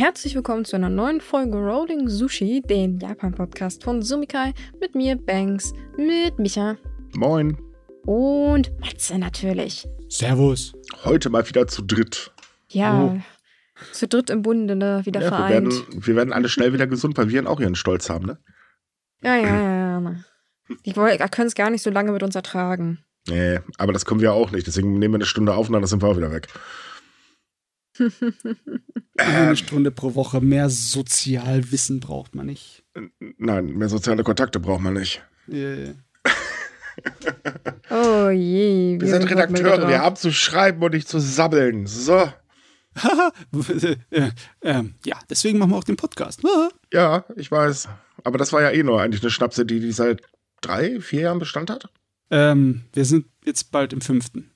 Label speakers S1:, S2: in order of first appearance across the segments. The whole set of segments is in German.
S1: Herzlich willkommen zu einer neuen Folge Rolling Sushi, den Japan-Podcast von Sumikai, mit mir, Banks, mit Micha
S2: Moin.
S1: und Matze natürlich.
S3: Servus.
S2: Heute mal wieder zu dritt.
S1: Ja,
S2: Oh.
S1: zu dritt im Bunde, ne? wieder
S2: Ja, wir,
S1: vereint.
S2: werden, wir werden alle schnell wieder gesund, weil wir auch ihren Stolz haben, ne?
S1: Ja, ja, ja, ja. Die können es gar nicht so lange mit uns ertragen.
S2: Nee, aber das können wir auch nicht. Deswegen nehmen wir eine Stunde auf und dann sind wir auch wieder weg.
S3: Eine Stunde pro Woche mehr Sozialwissen braucht man nicht.
S2: Nein, mehr soziale Kontakte braucht man nicht.
S3: Äh,
S1: Oh je.
S2: Wir sind
S1: kommt mal
S2: Redakteure, wir haben zu schreiben und nicht zu sabbeln. So.
S3: äh, ähm, ja, deswegen machen wir auch den Podcast.
S2: Ja, ich weiß. Aber das war ja eh nur eigentlich eine Schnapse, die, die seit drei, vier Jahren Bestand hat.
S3: Ähm, wir sind jetzt bald im fünften.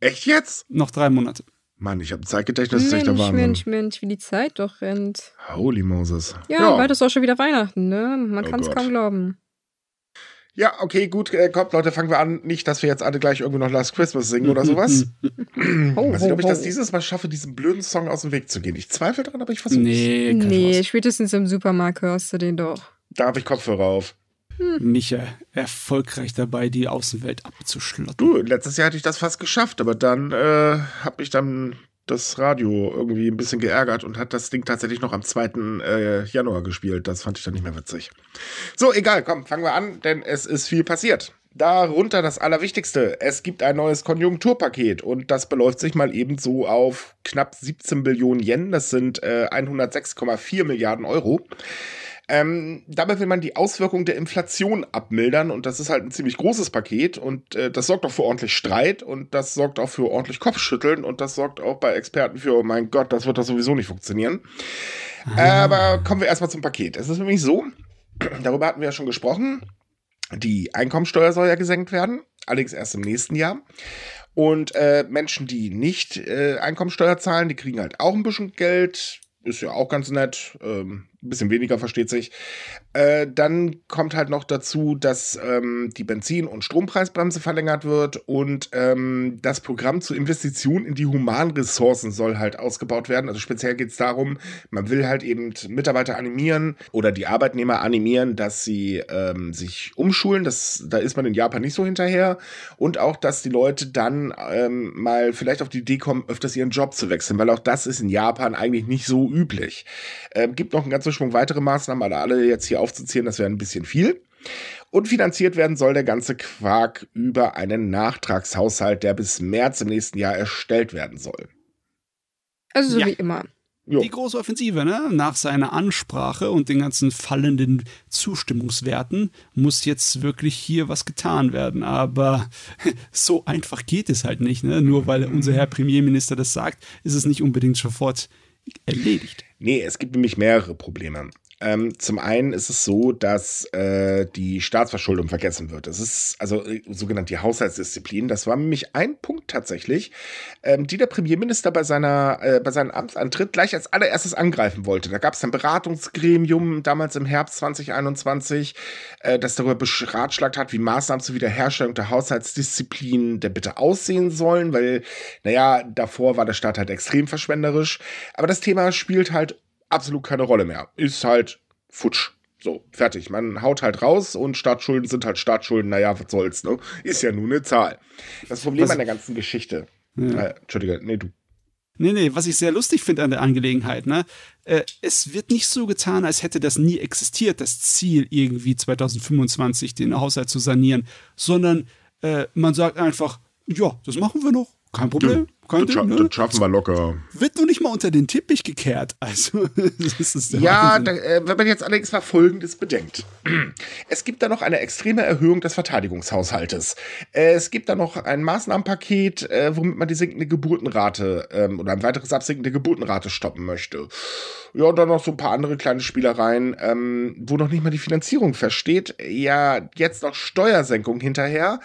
S2: Echt jetzt?
S3: Noch drei Monate.
S2: Mann, ich habe ein Zeitgedächtnis, das ist echt der
S1: Mensch,
S2: Wahnsinn.
S1: Mensch, Mensch, wie die Zeit doch rennt.
S2: Holy Moses.
S1: Ja, bald ist auch schon wieder Weihnachten, ne? Man
S2: Oh
S1: kann es kaum glauben.
S2: Ja, okay, gut, äh, kommt, Leute, fangen wir an. Nicht, dass wir jetzt alle gleich irgendwie noch Last Christmas singen oder sowas.
S1: Ho,
S2: Weiß nicht, ob ich das dieses Mal schaffe, diesen blöden Song aus dem Weg zu gehen. Ich zweifle daran, aber ich versuche
S3: Nee, kein
S1: Nee,
S3: Spaß.
S1: spätestens im Supermarkt hörst du den doch.
S2: Da habe ich Kopfhörer auf.
S3: Micha, erfolgreich dabei, die Außenwelt abzuschlotten.
S2: Du, letztes Jahr hatte ich das fast geschafft, aber dann äh, hat mich dann das Radio irgendwie ein bisschen geärgert und hat das Ding tatsächlich noch am 2. Äh, Januar gespielt. Das fand ich dann nicht mehr witzig. So, egal, komm, fangen wir an, denn es ist viel passiert. Darunter das Allerwichtigste. Es gibt ein neues Konjunkturpaket und das beläuft sich mal ebenso auf knapp 17 Billionen Yen. Das sind äh, 106,4 Milliarden Euro. Ähm, dabei will man die Auswirkungen der Inflation abmildern und das ist halt ein ziemlich großes Paket und äh, das sorgt auch für ordentlich Streit und das sorgt auch für ordentlich Kopfschütteln und das sorgt auch bei Experten für, oh mein Gott, das wird das sowieso nicht funktionieren. Aber kommen wir erstmal zum Paket. Es ist nämlich so, darüber hatten wir ja schon gesprochen, die Einkommensteuer soll ja gesenkt werden, allerdings erst im nächsten Jahr. Und äh, Menschen, die nicht äh, Einkommensteuer zahlen, die kriegen halt auch ein bisschen Geld. Ist ja auch ganz nett. Ähm, ein bisschen weniger, versteht sich. Äh, dann kommt halt noch dazu, dass ähm, die Benzin- und Strompreisbremse verlängert wird und ähm, das Programm zur Investition in die Humanressourcen soll halt ausgebaut werden. Also speziell geht es darum, man will halt eben Mitarbeiter animieren oder die Arbeitnehmer animieren, dass sie ähm, sich umschulen. Das, da ist man in Japan nicht so hinterher. Und auch, dass die Leute dann ähm, mal vielleicht auf die Idee kommen, öfters ihren Job zu wechseln, weil auch das ist in Japan eigentlich nicht so üblich. Ähm, gibt noch einen ganzen Schwung weitere Maßnahmen, aber alle jetzt hier aufzuzählen, das wäre ein bisschen viel. Und finanziert werden soll der ganze Quark über einen Nachtragshaushalt, der bis März im nächsten Jahr erstellt werden soll.
S1: Also so
S3: Ja.
S1: wie immer.
S2: Jo.
S3: Die große Offensive, ne? Nach seiner Ansprache und den ganzen fallenden Zustimmungswerten muss jetzt wirklich hier was getan werden. Aber so einfach geht es halt nicht, ne? Nur weil unser Herr Premierminister das sagt, ist es nicht unbedingt sofort erledigt.
S2: Nee, es gibt nämlich mehrere Probleme. Ähm, zum einen ist es so, dass äh, die Staatsverschuldung vergessen wird. Das ist also äh, sogenannte Haushaltsdisziplin. Das war nämlich ein Punkt tatsächlich, ähm, die der Premierminister bei seiner äh, bei seinem Amtsantritt gleich als allererstes angreifen wollte. Da gab es ein Beratungsgremium damals im Herbst 2021, äh, das darüber beratschlagt hat, wie Maßnahmen zur Wiederherstellung der Haushaltsdisziplin der bitte aussehen sollen, weil naja davor war der Staat halt extrem verschwenderisch. Aber das Thema spielt halt absolut keine Rolle mehr. Ist halt futsch. So, fertig. Man haut halt raus und Staatsschulden sind halt Staatsschulden. Naja, was soll's, ne? Ist ja nur eine Zahl. Das Problem
S3: Was-
S2: an der ganzen Geschichte.
S3: Ja.
S2: Äh, Entschuldige, nee, du.
S3: Nee, nee, was ich sehr lustig finde an der Angelegenheit, ne? Äh, es wird nicht so getan, als hätte das nie existiert, das Ziel, irgendwie 2025 den Haushalt zu sanieren, sondern äh, man sagt einfach, ja, das machen wir noch, kein Problem, kein
S2: Das, scha
S3: ne?
S2: das schaffen wir locker.
S3: Wird nur nicht mal unter den Teppich gekehrt. Also, das ist der
S2: Ja, da, äh, wenn man jetzt allerdings mal Folgendes bedenkt. Es gibt da noch eine extreme Erhöhung des Verteidigungshaushaltes. Äh, Es gibt da noch ein Maßnahmenpaket, äh, womit man die sinkende Geburtenrate ähm, oder ein weiteres Absinken der Geburtenrate stoppen möchte. Ja, und dann noch so ein paar andere kleine Spielereien, ähm, wo noch nicht mal die Finanzierung feststeht. Ja, jetzt noch Steuersenkung hinterher.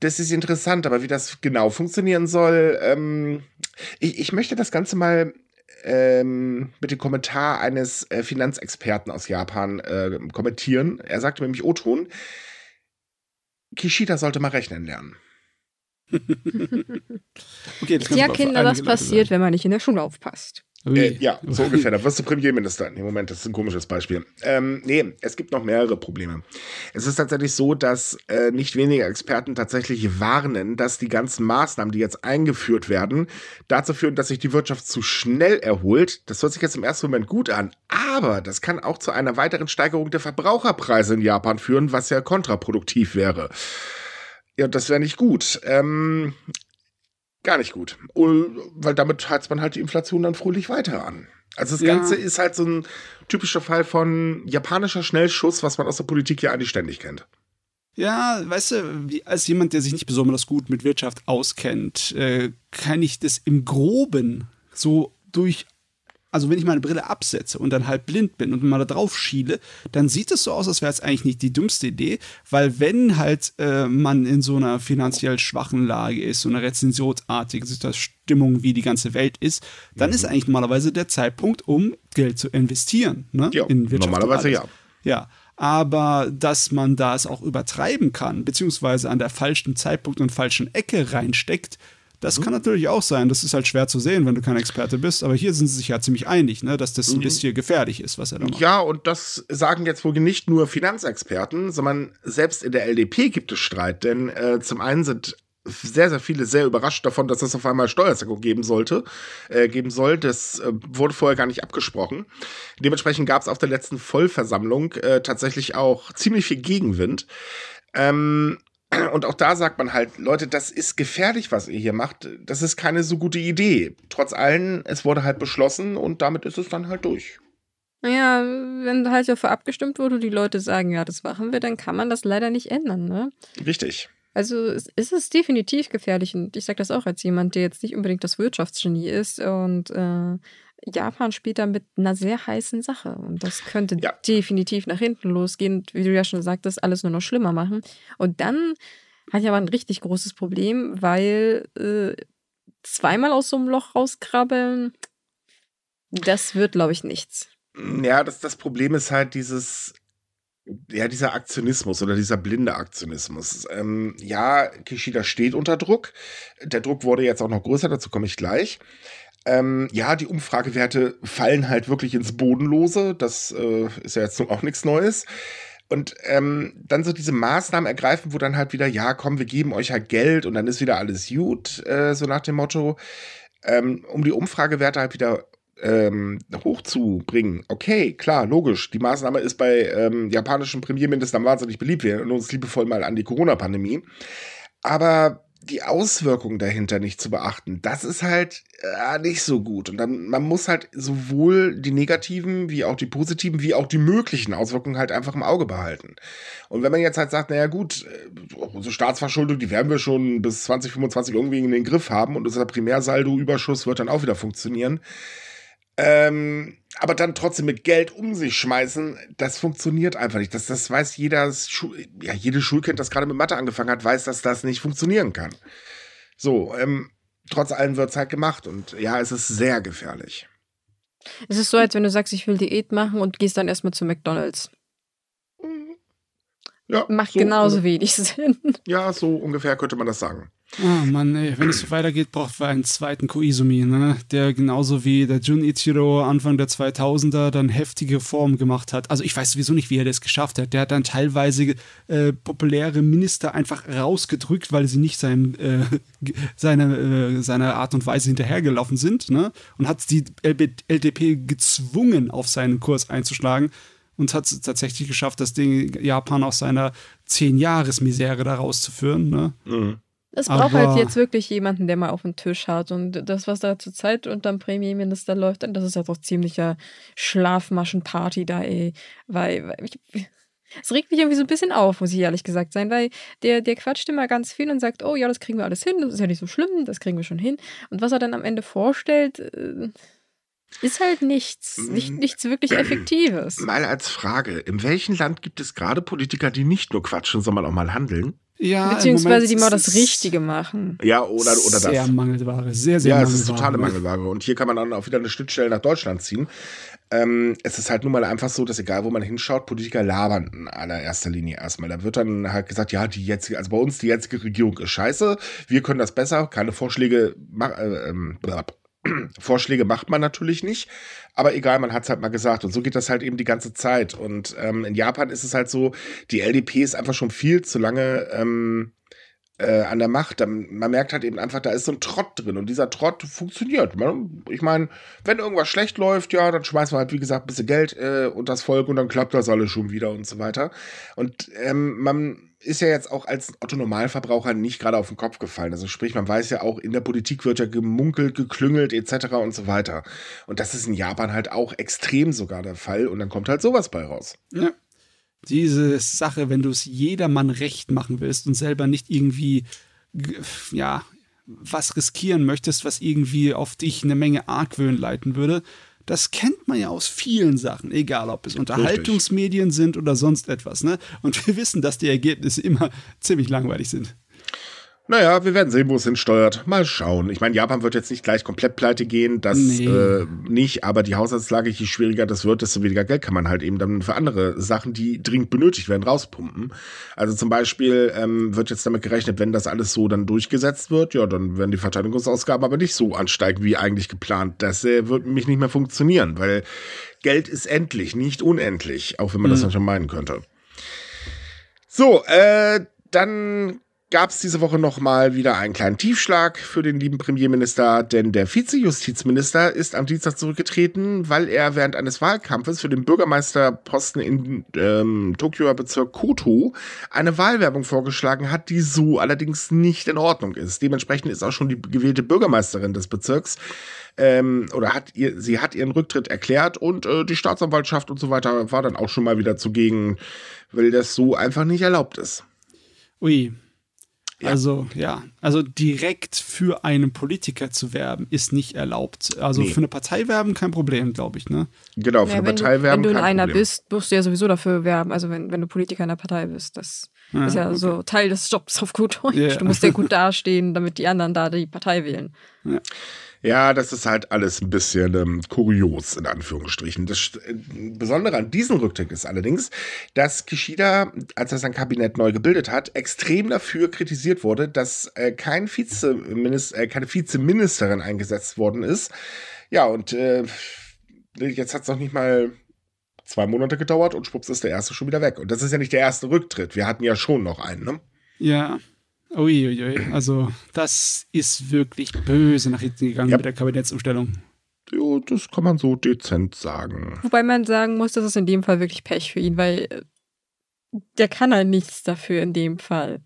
S2: Das ist interessant, aber wie das genau funktionieren soll, ähm, ich, ich möchte das Ganze mal ähm, mit dem Kommentar eines äh, Finanzexperten aus Japan äh, kommentieren. Er sagte nämlich O-Ton, Kishida sollte mal rechnen lernen.
S3: okay, das
S1: Ja, Kinder, was passiert, wenn man nicht in der Schule aufpasst?
S2: Äh, ja, so ungefähr. Da wirst du Premierminister. Nee, Moment, das ist ein komisches Beispiel. Ähm, nee, es gibt noch mehrere Probleme. Es ist tatsächlich so, dass äh, nicht wenige Experten tatsächlich warnen, dass die ganzen Maßnahmen, die jetzt eingeführt werden, dazu führen, dass sich die Wirtschaft zu schnell erholt. Das hört sich jetzt im ersten Moment gut an, aber das kann auch zu einer weiteren Steigerung der Verbraucherpreise in Japan führen, was ja kontraproduktiv wäre. Ja, das wäre nicht gut. Ähm, gar nicht gut. Weil damit heizt man halt die Inflation dann fröhlich weiter an. Also das ja. Ganze ist halt so ein typischer Fall von japanischer Schnellschuss, was man aus der Politik ja eigentlich ständig kennt.
S3: Ja, weißt du, wie, als jemand, der sich nicht besonders gut mit Wirtschaft auskennt, äh, kann ich das im Groben so durch also wenn ich meine Brille absetze und dann halt blind bin und mal da drauf schiele, dann sieht es so aus, als wäre es eigentlich nicht die dümmste Idee, weil wenn halt äh, man in so einer finanziell schwachen Lage ist, so einer rezensionsartigen Stimmung, wie die ganze Welt ist, dann mhm. ist eigentlich normalerweise der Zeitpunkt, um Geld zu investieren. Ne?
S2: Ja, in Wirtschaft normalerweise ja.
S3: Ja, aber dass man das auch übertreiben kann, beziehungsweise an der falschen Zeitpunkt und falschen Ecke reinsteckt, das mhm. kann natürlich auch sein. Das ist halt schwer zu sehen, wenn du kein Experte bist. Aber hier sind sie sich ja ziemlich einig, ne, dass das ein mhm. bisschen gefährlich ist, was er da macht.
S2: Ja, und das sagen jetzt wohl nicht nur Finanzexperten, sondern selbst in der LDP gibt es Streit. Denn äh, zum einen sind sehr, sehr viele sehr überrascht davon, dass es auf einmal Steuersenkung geben sollte, äh, geben soll. Das äh, wurde vorher gar nicht abgesprochen. Dementsprechend gab es auf der letzten Vollversammlung äh, tatsächlich auch ziemlich viel Gegenwind. Ähm, und auch da sagt man halt, Leute, das ist gefährlich, was ihr hier macht. Das ist keine so gute Idee. Trotz allem, es wurde halt beschlossen und damit ist es dann halt durch.
S1: Naja, wenn halt dafür abgestimmt wurde und die Leute sagen, ja, das machen wir, dann kann man das leider nicht ändern, ne?
S2: Richtig.
S1: Also es ist definitiv gefährlich und ich sage das auch als jemand, der jetzt nicht unbedingt das Wirtschaftsgenie ist und äh, Japan spielt da mit einer sehr heißen Sache. Und das könnte ja. definitiv nach hinten losgehen. Wie du ja schon sagtest, alles nur noch schlimmer machen. Und dann hat ich aber ein richtig großes Problem, weil äh, zweimal aus so einem Loch rauskrabbeln, das wird, glaube ich, nichts.
S2: Ja, das, das Problem ist halt dieses, ja, dieser Aktionismus oder dieser blinde Aktionismus. Ähm, ja, Kishida steht unter Druck. Der Druck wurde jetzt auch noch größer, dazu komme ich gleich. Ähm, ja, die Umfragewerte fallen halt wirklich ins Bodenlose. Das äh, ist ja jetzt auch nichts Neues. Und ähm, dann so diese Maßnahmen ergreifen, wo dann halt wieder, ja, komm, wir geben euch halt Geld und dann ist wieder alles gut, äh, so nach dem Motto, ähm, um die Umfragewerte halt wieder ähm, hochzubringen. Okay, klar, logisch. Die Maßnahme ist bei ähm, japanischen Premierministern wahnsinnig beliebt. Wir erinnern uns liebevoll mal an die Corona-Pandemie. Aber die Auswirkungen dahinter nicht zu beachten, das ist halt äh, nicht so gut. Und dann, man muss halt sowohl die negativen, wie auch die positiven, wie auch die möglichen Auswirkungen halt einfach im Auge behalten. Und wenn man jetzt halt sagt, naja gut, äh, unsere Staatsverschuldung, die werden wir schon bis 2025 irgendwie in den Griff haben und unser Primärsaldo-Überschuss wird dann auch wieder funktionieren, ähm, aber dann trotzdem mit Geld um sich schmeißen, das funktioniert einfach nicht. Das, das weiß jeder, Schu ja, jede Schulkind, das gerade mit Mathe angefangen hat, weiß, dass das nicht funktionieren kann. So, ähm, trotz allem wird es halt gemacht und ja, es ist sehr gefährlich.
S1: Es ist so, als wenn du sagst, ich will Diät machen und gehst dann erstmal zu McDonalds. Ja, Macht so, genauso wenig Sinn.
S2: Ja, so ungefähr könnte man das sagen.
S3: Oh Mann, ey, wenn es so weitergeht, braucht wir einen zweiten Koizumi, ne? Der genauso wie der Jun Ichiro Anfang der 2000er dann heftige Form gemacht hat. Also ich weiß sowieso nicht, wie er das geschafft hat. Der hat dann teilweise äh, populäre Minister einfach rausgedrückt, weil sie nicht sein, äh, seine, äh, seiner Art und Weise hinterhergelaufen sind, ne? Und hat die LDP gezwungen, auf seinen Kurs einzuschlagen und hat es tatsächlich geschafft, das Ding Japan aus seiner Zehn-Jahres-Misere da rauszuführen, ne? Mhm.
S1: Es braucht halt jetzt wirklich jemanden, der mal auf den Tisch hat. Und das, was da zurzeit unterm Premierminister läuft, das ist ja doch ziemlicher Schlafmaschenparty da, ey. Weil, weil ich, es regt mich irgendwie so ein bisschen auf, muss ich ehrlich gesagt sein, weil der, der quatscht immer ganz viel und sagt, oh ja, das kriegen wir alles hin, das ist ja nicht so schlimm, das kriegen wir schon hin. Und was er dann am Ende vorstellt, äh, ist halt nichts, nicht, nichts wirklich Effektives.
S2: Mal als Frage, in welchem Land gibt es gerade Politiker, die nicht nur quatschen, sondern auch mal handeln?
S1: Ja, Beziehungsweise die mal das Richtige machen.
S2: Ja, oder, oder das.
S3: Sehr Mangelware, sehr, sehr
S2: ja,
S3: Mangelware.
S2: Ja, es ist totale Mangelware. Und hier kann man dann auch wieder eine Schnittstelle nach Deutschland ziehen. Ähm, es ist halt nun mal einfach so, dass egal wo man hinschaut, Politiker labern in allererster Linie erstmal. Da wird dann halt gesagt, ja, die jetzige, also bei uns die jetzige Regierung ist scheiße, wir können das besser, keine Vorschläge, mach, äh, ähm, Vorschläge macht man natürlich nicht, aber egal, man hat es halt mal gesagt. Und so geht das halt eben die ganze Zeit. Und ähm, in Japan ist es halt so, die LDP ist einfach schon viel zu lange ähm, äh, an der Macht. Man merkt halt eben einfach, da ist so ein Trott drin und dieser Trott funktioniert. Ich meine, wenn irgendwas schlecht läuft, ja, dann schmeißen wir halt, wie gesagt, ein bisschen Geld äh, und das Volk und dann klappt das alles schon wieder und so weiter. Und ähm, man ist ja jetzt auch als Otto-Normalverbraucher nicht gerade auf den Kopf gefallen. Also sprich, man weiß ja auch, in der Politik wird ja gemunkelt, geklüngelt etc. und so weiter. Und das ist in Japan halt auch extrem sogar der Fall und dann kommt halt sowas bei raus.
S3: Ja. Diese Sache, wenn du es jedermann recht machen willst und selber nicht irgendwie, ja, was riskieren möchtest, was irgendwie auf dich eine Menge Argwöhn leiten würde, das kennt man ja aus vielen Sachen, egal ob es Unterhaltungsmedien sind oder sonst etwas. Ne? Und wir wissen, dass die Ergebnisse immer ziemlich langweilig sind.
S2: Naja, wir werden sehen, wo es hinsteuert. Mal schauen. Ich meine, Japan wird jetzt nicht gleich komplett pleite gehen, das nee. äh, nicht, aber die Haushaltslage, je schwieriger das wird, desto weniger Geld kann man halt eben dann für andere Sachen, die dringend benötigt werden, rauspumpen. Also zum Beispiel ähm, wird jetzt damit gerechnet, wenn das alles so dann durchgesetzt wird, ja, dann werden die Verteidigungsausgaben aber nicht so ansteigen, wie eigentlich geplant. Das äh, wird nämlich nicht mehr funktionieren, weil Geld ist endlich, nicht unendlich, auch wenn man mhm. das dann schon meinen könnte. So, äh, dann gab es diese Woche noch mal wieder einen kleinen Tiefschlag für den lieben Premierminister, denn der Vizejustizminister ist am Dienstag zurückgetreten, weil er während eines Wahlkampfes für den Bürgermeisterposten in ähm, Tokioer Bezirk Koto eine Wahlwerbung vorgeschlagen hat, die so allerdings nicht in Ordnung ist. Dementsprechend ist auch schon die gewählte Bürgermeisterin des Bezirks ähm, oder hat ihr, sie hat ihren Rücktritt erklärt und äh, die Staatsanwaltschaft und so weiter war dann auch schon mal wieder zugegen, weil das so einfach nicht erlaubt ist.
S3: Ui, ja. Also, ja, also direkt für einen Politiker zu werben, ist nicht erlaubt. Also nee. für eine Partei werben kein Problem, glaube ich, ne?
S2: Genau, für ja, eine Partei werben.
S1: Wenn du in einer Problem. bist, musst du ja sowieso dafür werben. Also wenn, wenn du Politiker in einer Partei bist, das ja, ist ja okay. so Teil des Jobs auf gut Deutsch. Yeah. Du musst ja gut dastehen, damit die anderen da die Partei wählen.
S2: Ja. Ja, das ist halt alles ein bisschen ähm, kurios, in Anführungsstrichen. Das äh, Besondere an diesem Rücktritt ist allerdings, dass Kishida, als er sein Kabinett neu gebildet hat, extrem dafür kritisiert wurde, dass äh, kein Vizeminister, äh, keine Vizeministerin eingesetzt worden ist. Ja, und äh, jetzt hat es noch nicht mal zwei Monate gedauert und schwupps ist der erste schon wieder weg. Und das ist ja nicht der erste Rücktritt. Wir hatten ja schon noch einen, ne?
S3: Ja, Uiuiui, also das ist wirklich böse nach hinten gegangen ja. mit der Kabinettsumstellung.
S2: Ja, das kann man so dezent sagen.
S1: Wobei man sagen muss, das ist in dem Fall wirklich Pech für ihn, weil äh, der kann halt nichts dafür in dem Fall.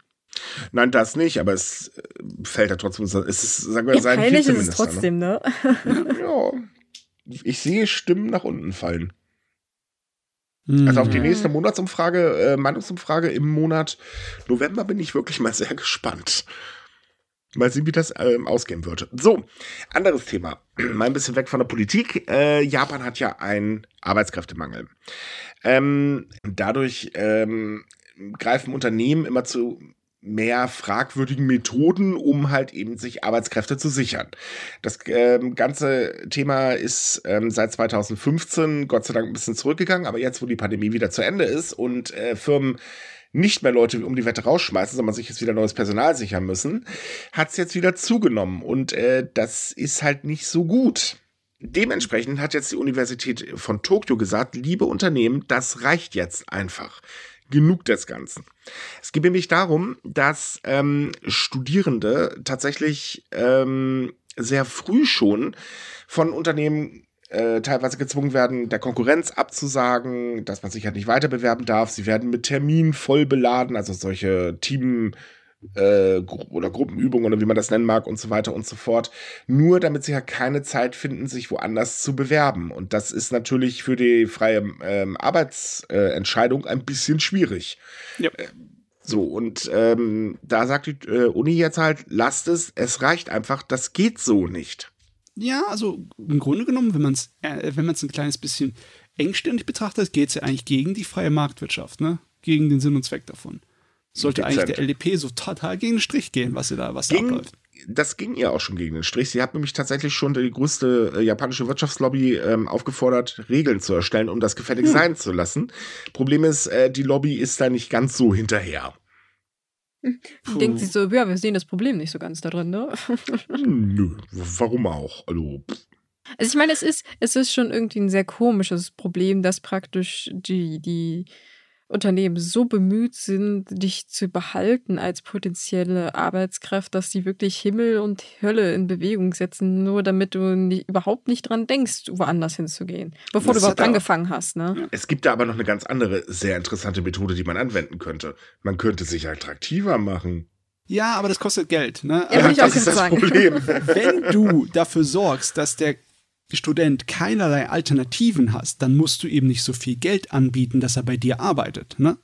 S2: Nein, das nicht, aber es äh, fällt ja trotzdem, es ist, sagen wir, ja, sein
S1: Peinlich ist es trotzdem, ne?
S2: ne? ja, ich sehe Stimmen nach unten fallen. Also auf die nächste Monatsumfrage, äh, Meinungsumfrage im Monat November bin ich wirklich mal sehr gespannt. Mal sehen, wie das ähm, ausgehen wird. So, anderes Thema. Mal ein bisschen weg von der Politik. Äh, Japan hat ja einen Arbeitskräftemangel. Ähm, dadurch ähm, greifen Unternehmen immer zu mehr fragwürdigen Methoden, um halt eben sich Arbeitskräfte zu sichern. Das ähm, ganze Thema ist ähm, seit 2015 Gott sei Dank ein bisschen zurückgegangen, aber jetzt, wo die Pandemie wieder zu Ende ist und äh, Firmen nicht mehr Leute um die Wette rausschmeißen, sondern sich jetzt wieder neues Personal sichern müssen, hat es jetzt wieder zugenommen und äh, das ist halt nicht so gut. Dementsprechend hat jetzt die Universität von Tokio gesagt, liebe Unternehmen, das reicht jetzt einfach genug des Ganzen. Es geht nämlich darum, dass ähm, Studierende tatsächlich ähm, sehr früh schon von Unternehmen äh, teilweise gezwungen werden, der Konkurrenz abzusagen, dass man sich halt nicht weiter bewerben darf. Sie werden mit Terminen voll beladen, also solche Team- äh, oder Gruppenübungen oder wie man das nennen mag und so weiter und so fort, nur damit sie ja keine Zeit finden, sich woanders zu bewerben. Und das ist natürlich für die freie ähm, Arbeitsentscheidung ein bisschen schwierig. Ja. Äh, so, und ähm, da sagt die äh, Uni jetzt halt, lasst es, es reicht einfach, das geht so nicht.
S3: Ja, also im Grunde genommen, wenn man es äh, wenn man es ein kleines bisschen engständig betrachtet, geht es ja eigentlich gegen die freie Marktwirtschaft, ne? Gegen den Sinn und Zweck davon sollte eigentlich der LDP so total gegen den Strich gehen, was sie da, was ging, da abläuft.
S2: Das ging ihr auch schon gegen den Strich. Sie hat nämlich tatsächlich schon die größte äh, japanische Wirtschaftslobby ähm, aufgefordert, Regeln zu erstellen, um das gefällig hm. sein zu lassen. Problem ist, äh, die Lobby ist da nicht ganz so hinterher.
S1: Denkt sich so, ja, wir sehen das Problem nicht so ganz da drin, ne?
S2: Nö, warum auch? Also,
S1: Also ich meine, es ist, es ist schon irgendwie ein sehr komisches Problem, dass praktisch die, die Unternehmen so bemüht sind, dich zu behalten als potenzielle Arbeitskraft, dass die wirklich Himmel und Hölle in Bewegung setzen, nur damit du nicht, überhaupt nicht dran denkst, woanders hinzugehen, bevor
S2: Das
S1: du überhaupt
S2: hat aber-
S1: angefangen hast, ne?
S2: es gibt da aber noch eine ganz andere, sehr interessante Methode, die man anwenden könnte. Man könnte sich attraktiver machen.
S3: Ja, aber das kostet Geld. Ne?
S1: Ja, auch
S2: das ist das
S1: sagen.
S2: Problem.
S3: wenn du dafür sorgst, dass der Student keinerlei Alternativen hast, dann musst du ihm nicht so viel Geld anbieten, dass er bei dir arbeitet. Ne?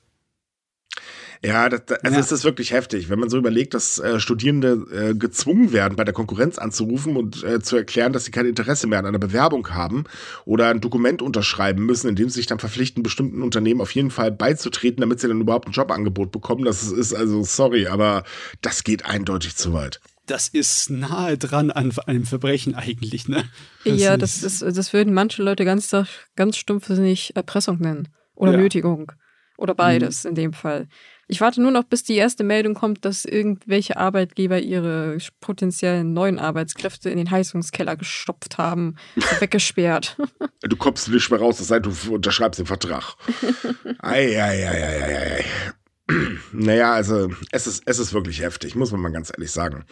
S2: Ja, das, das, also
S3: Ja.
S2: es ist wirklich heftig, wenn man so überlegt, dass äh, Studierende äh, gezwungen werden, bei der Konkurrenz anzurufen und äh, zu erklären, dass sie kein Interesse mehr an einer Bewerbung haben oder ein Dokument unterschreiben müssen, in dem sie sich dann verpflichten, bestimmten Unternehmen auf jeden Fall beizutreten, damit sie dann überhaupt ein Jobangebot bekommen. Das ist also, sorry, aber das geht eindeutig zu weit.
S3: Das ist nahe dran an einem Verbrechen eigentlich. Ne?
S1: Ja, das, ist, das würden manche Leute ganz, ganz stumpfsinnig Erpressung nennen. Oder
S3: Ja.
S1: Nötigung. Oder beides in dem Fall. Ich warte nur noch, bis die erste Meldung kommt, dass irgendwelche Arbeitgeber ihre potenziellen neuen Arbeitskräfte in den Heizungskeller gestopft haben, und weggesperrt.
S2: Du kommst nicht mehr raus, es sei denn, du unterschreibst den Vertrag. ei, ei, ei, ei, ei, ei. Naja, also es ist, es ist wirklich heftig, muss man mal ganz ehrlich sagen.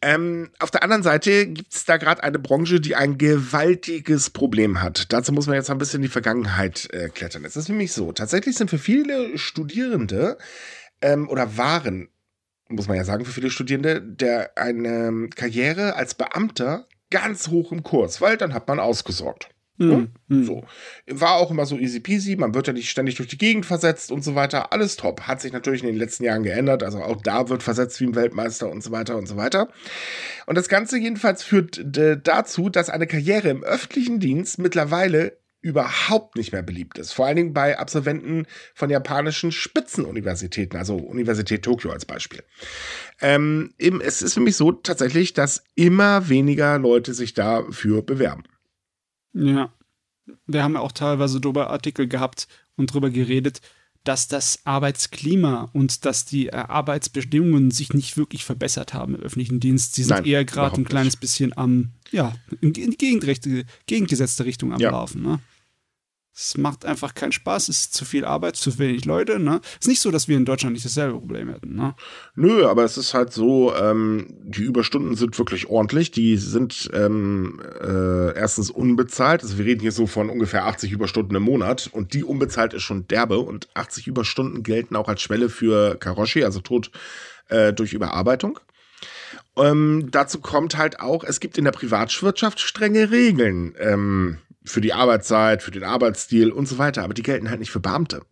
S2: Ähm, auf der anderen Seite gibt es da gerade eine Branche, die ein gewaltiges Problem hat. Dazu muss man jetzt ein bisschen in die Vergangenheit äh, klettern. Es ist nämlich so, tatsächlich sind für viele Studierende ähm, oder waren, muss man ja sagen, für viele Studierende, der eine Karriere als Beamter ganz hoch im Kurs, weil dann hat man ausgesorgt.
S3: Hm, hm.
S2: So. War auch immer so easy peasy, man wird ja nicht ständig durch die Gegend versetzt und so weiter. Alles top. Hat sich natürlich in den letzten Jahren geändert. Also auch da wird versetzt wie ein Weltmeister und so weiter und so weiter. Und das Ganze jedenfalls führt dazu, dass eine Karriere im öffentlichen Dienst mittlerweile überhaupt nicht mehr beliebt ist. Vor allen Dingen bei Absolventen von japanischen Spitzenuniversitäten, also Universität Tokio als Beispiel. Ähm, es ist nämlich so tatsächlich, dass immer weniger Leute sich dafür bewerben.
S3: Ja. Wir haben ja auch teilweise darüber Artikel gehabt und darüber geredet, dass das Arbeitsklima und dass die äh, Arbeitsbedingungen sich nicht wirklich verbessert haben im öffentlichen Dienst. Sie sind
S2: Nein,
S3: eher gerade ein kleines bisschen am, ja, in, in gegengesetzte Richtung am
S2: Ja.
S3: Laufen. Ne? Es macht einfach keinen Spaß, es ist zu viel Arbeit, zu wenig Leute. Ne? Ist nicht so, dass wir in Deutschland nicht dasselbe Problem hätten. Ne?
S2: Nö, aber es ist halt so, ähm, die Überstunden sind wirklich ordentlich. Die sind ähm, äh, erstens unbezahlt. Also wir reden hier so von ungefähr 80 Überstunden im Monat. Und die unbezahlt ist schon derbe. Und 80 Überstunden gelten auch als Schwelle für Karoshi, also Tod äh, durch Überarbeitung. Ähm, dazu kommt halt auch, es gibt in der Privatwirtschaft strenge Regeln ähm, für die Arbeitszeit, für den Arbeitsstil und so weiter. Aber die gelten halt nicht für Beamte.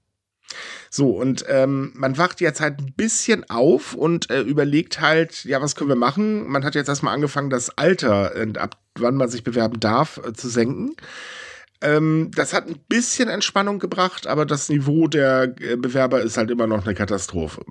S2: So, und ähm, man wacht jetzt halt ein bisschen auf und äh, überlegt halt, ja, was können wir machen? Man hat jetzt erstmal angefangen, das Alter, äh, ab wann man sich bewerben darf, äh, zu senken. Ähm, das hat ein bisschen Entspannung gebracht, aber das Niveau der äh, Bewerber ist halt immer noch eine Katastrophe.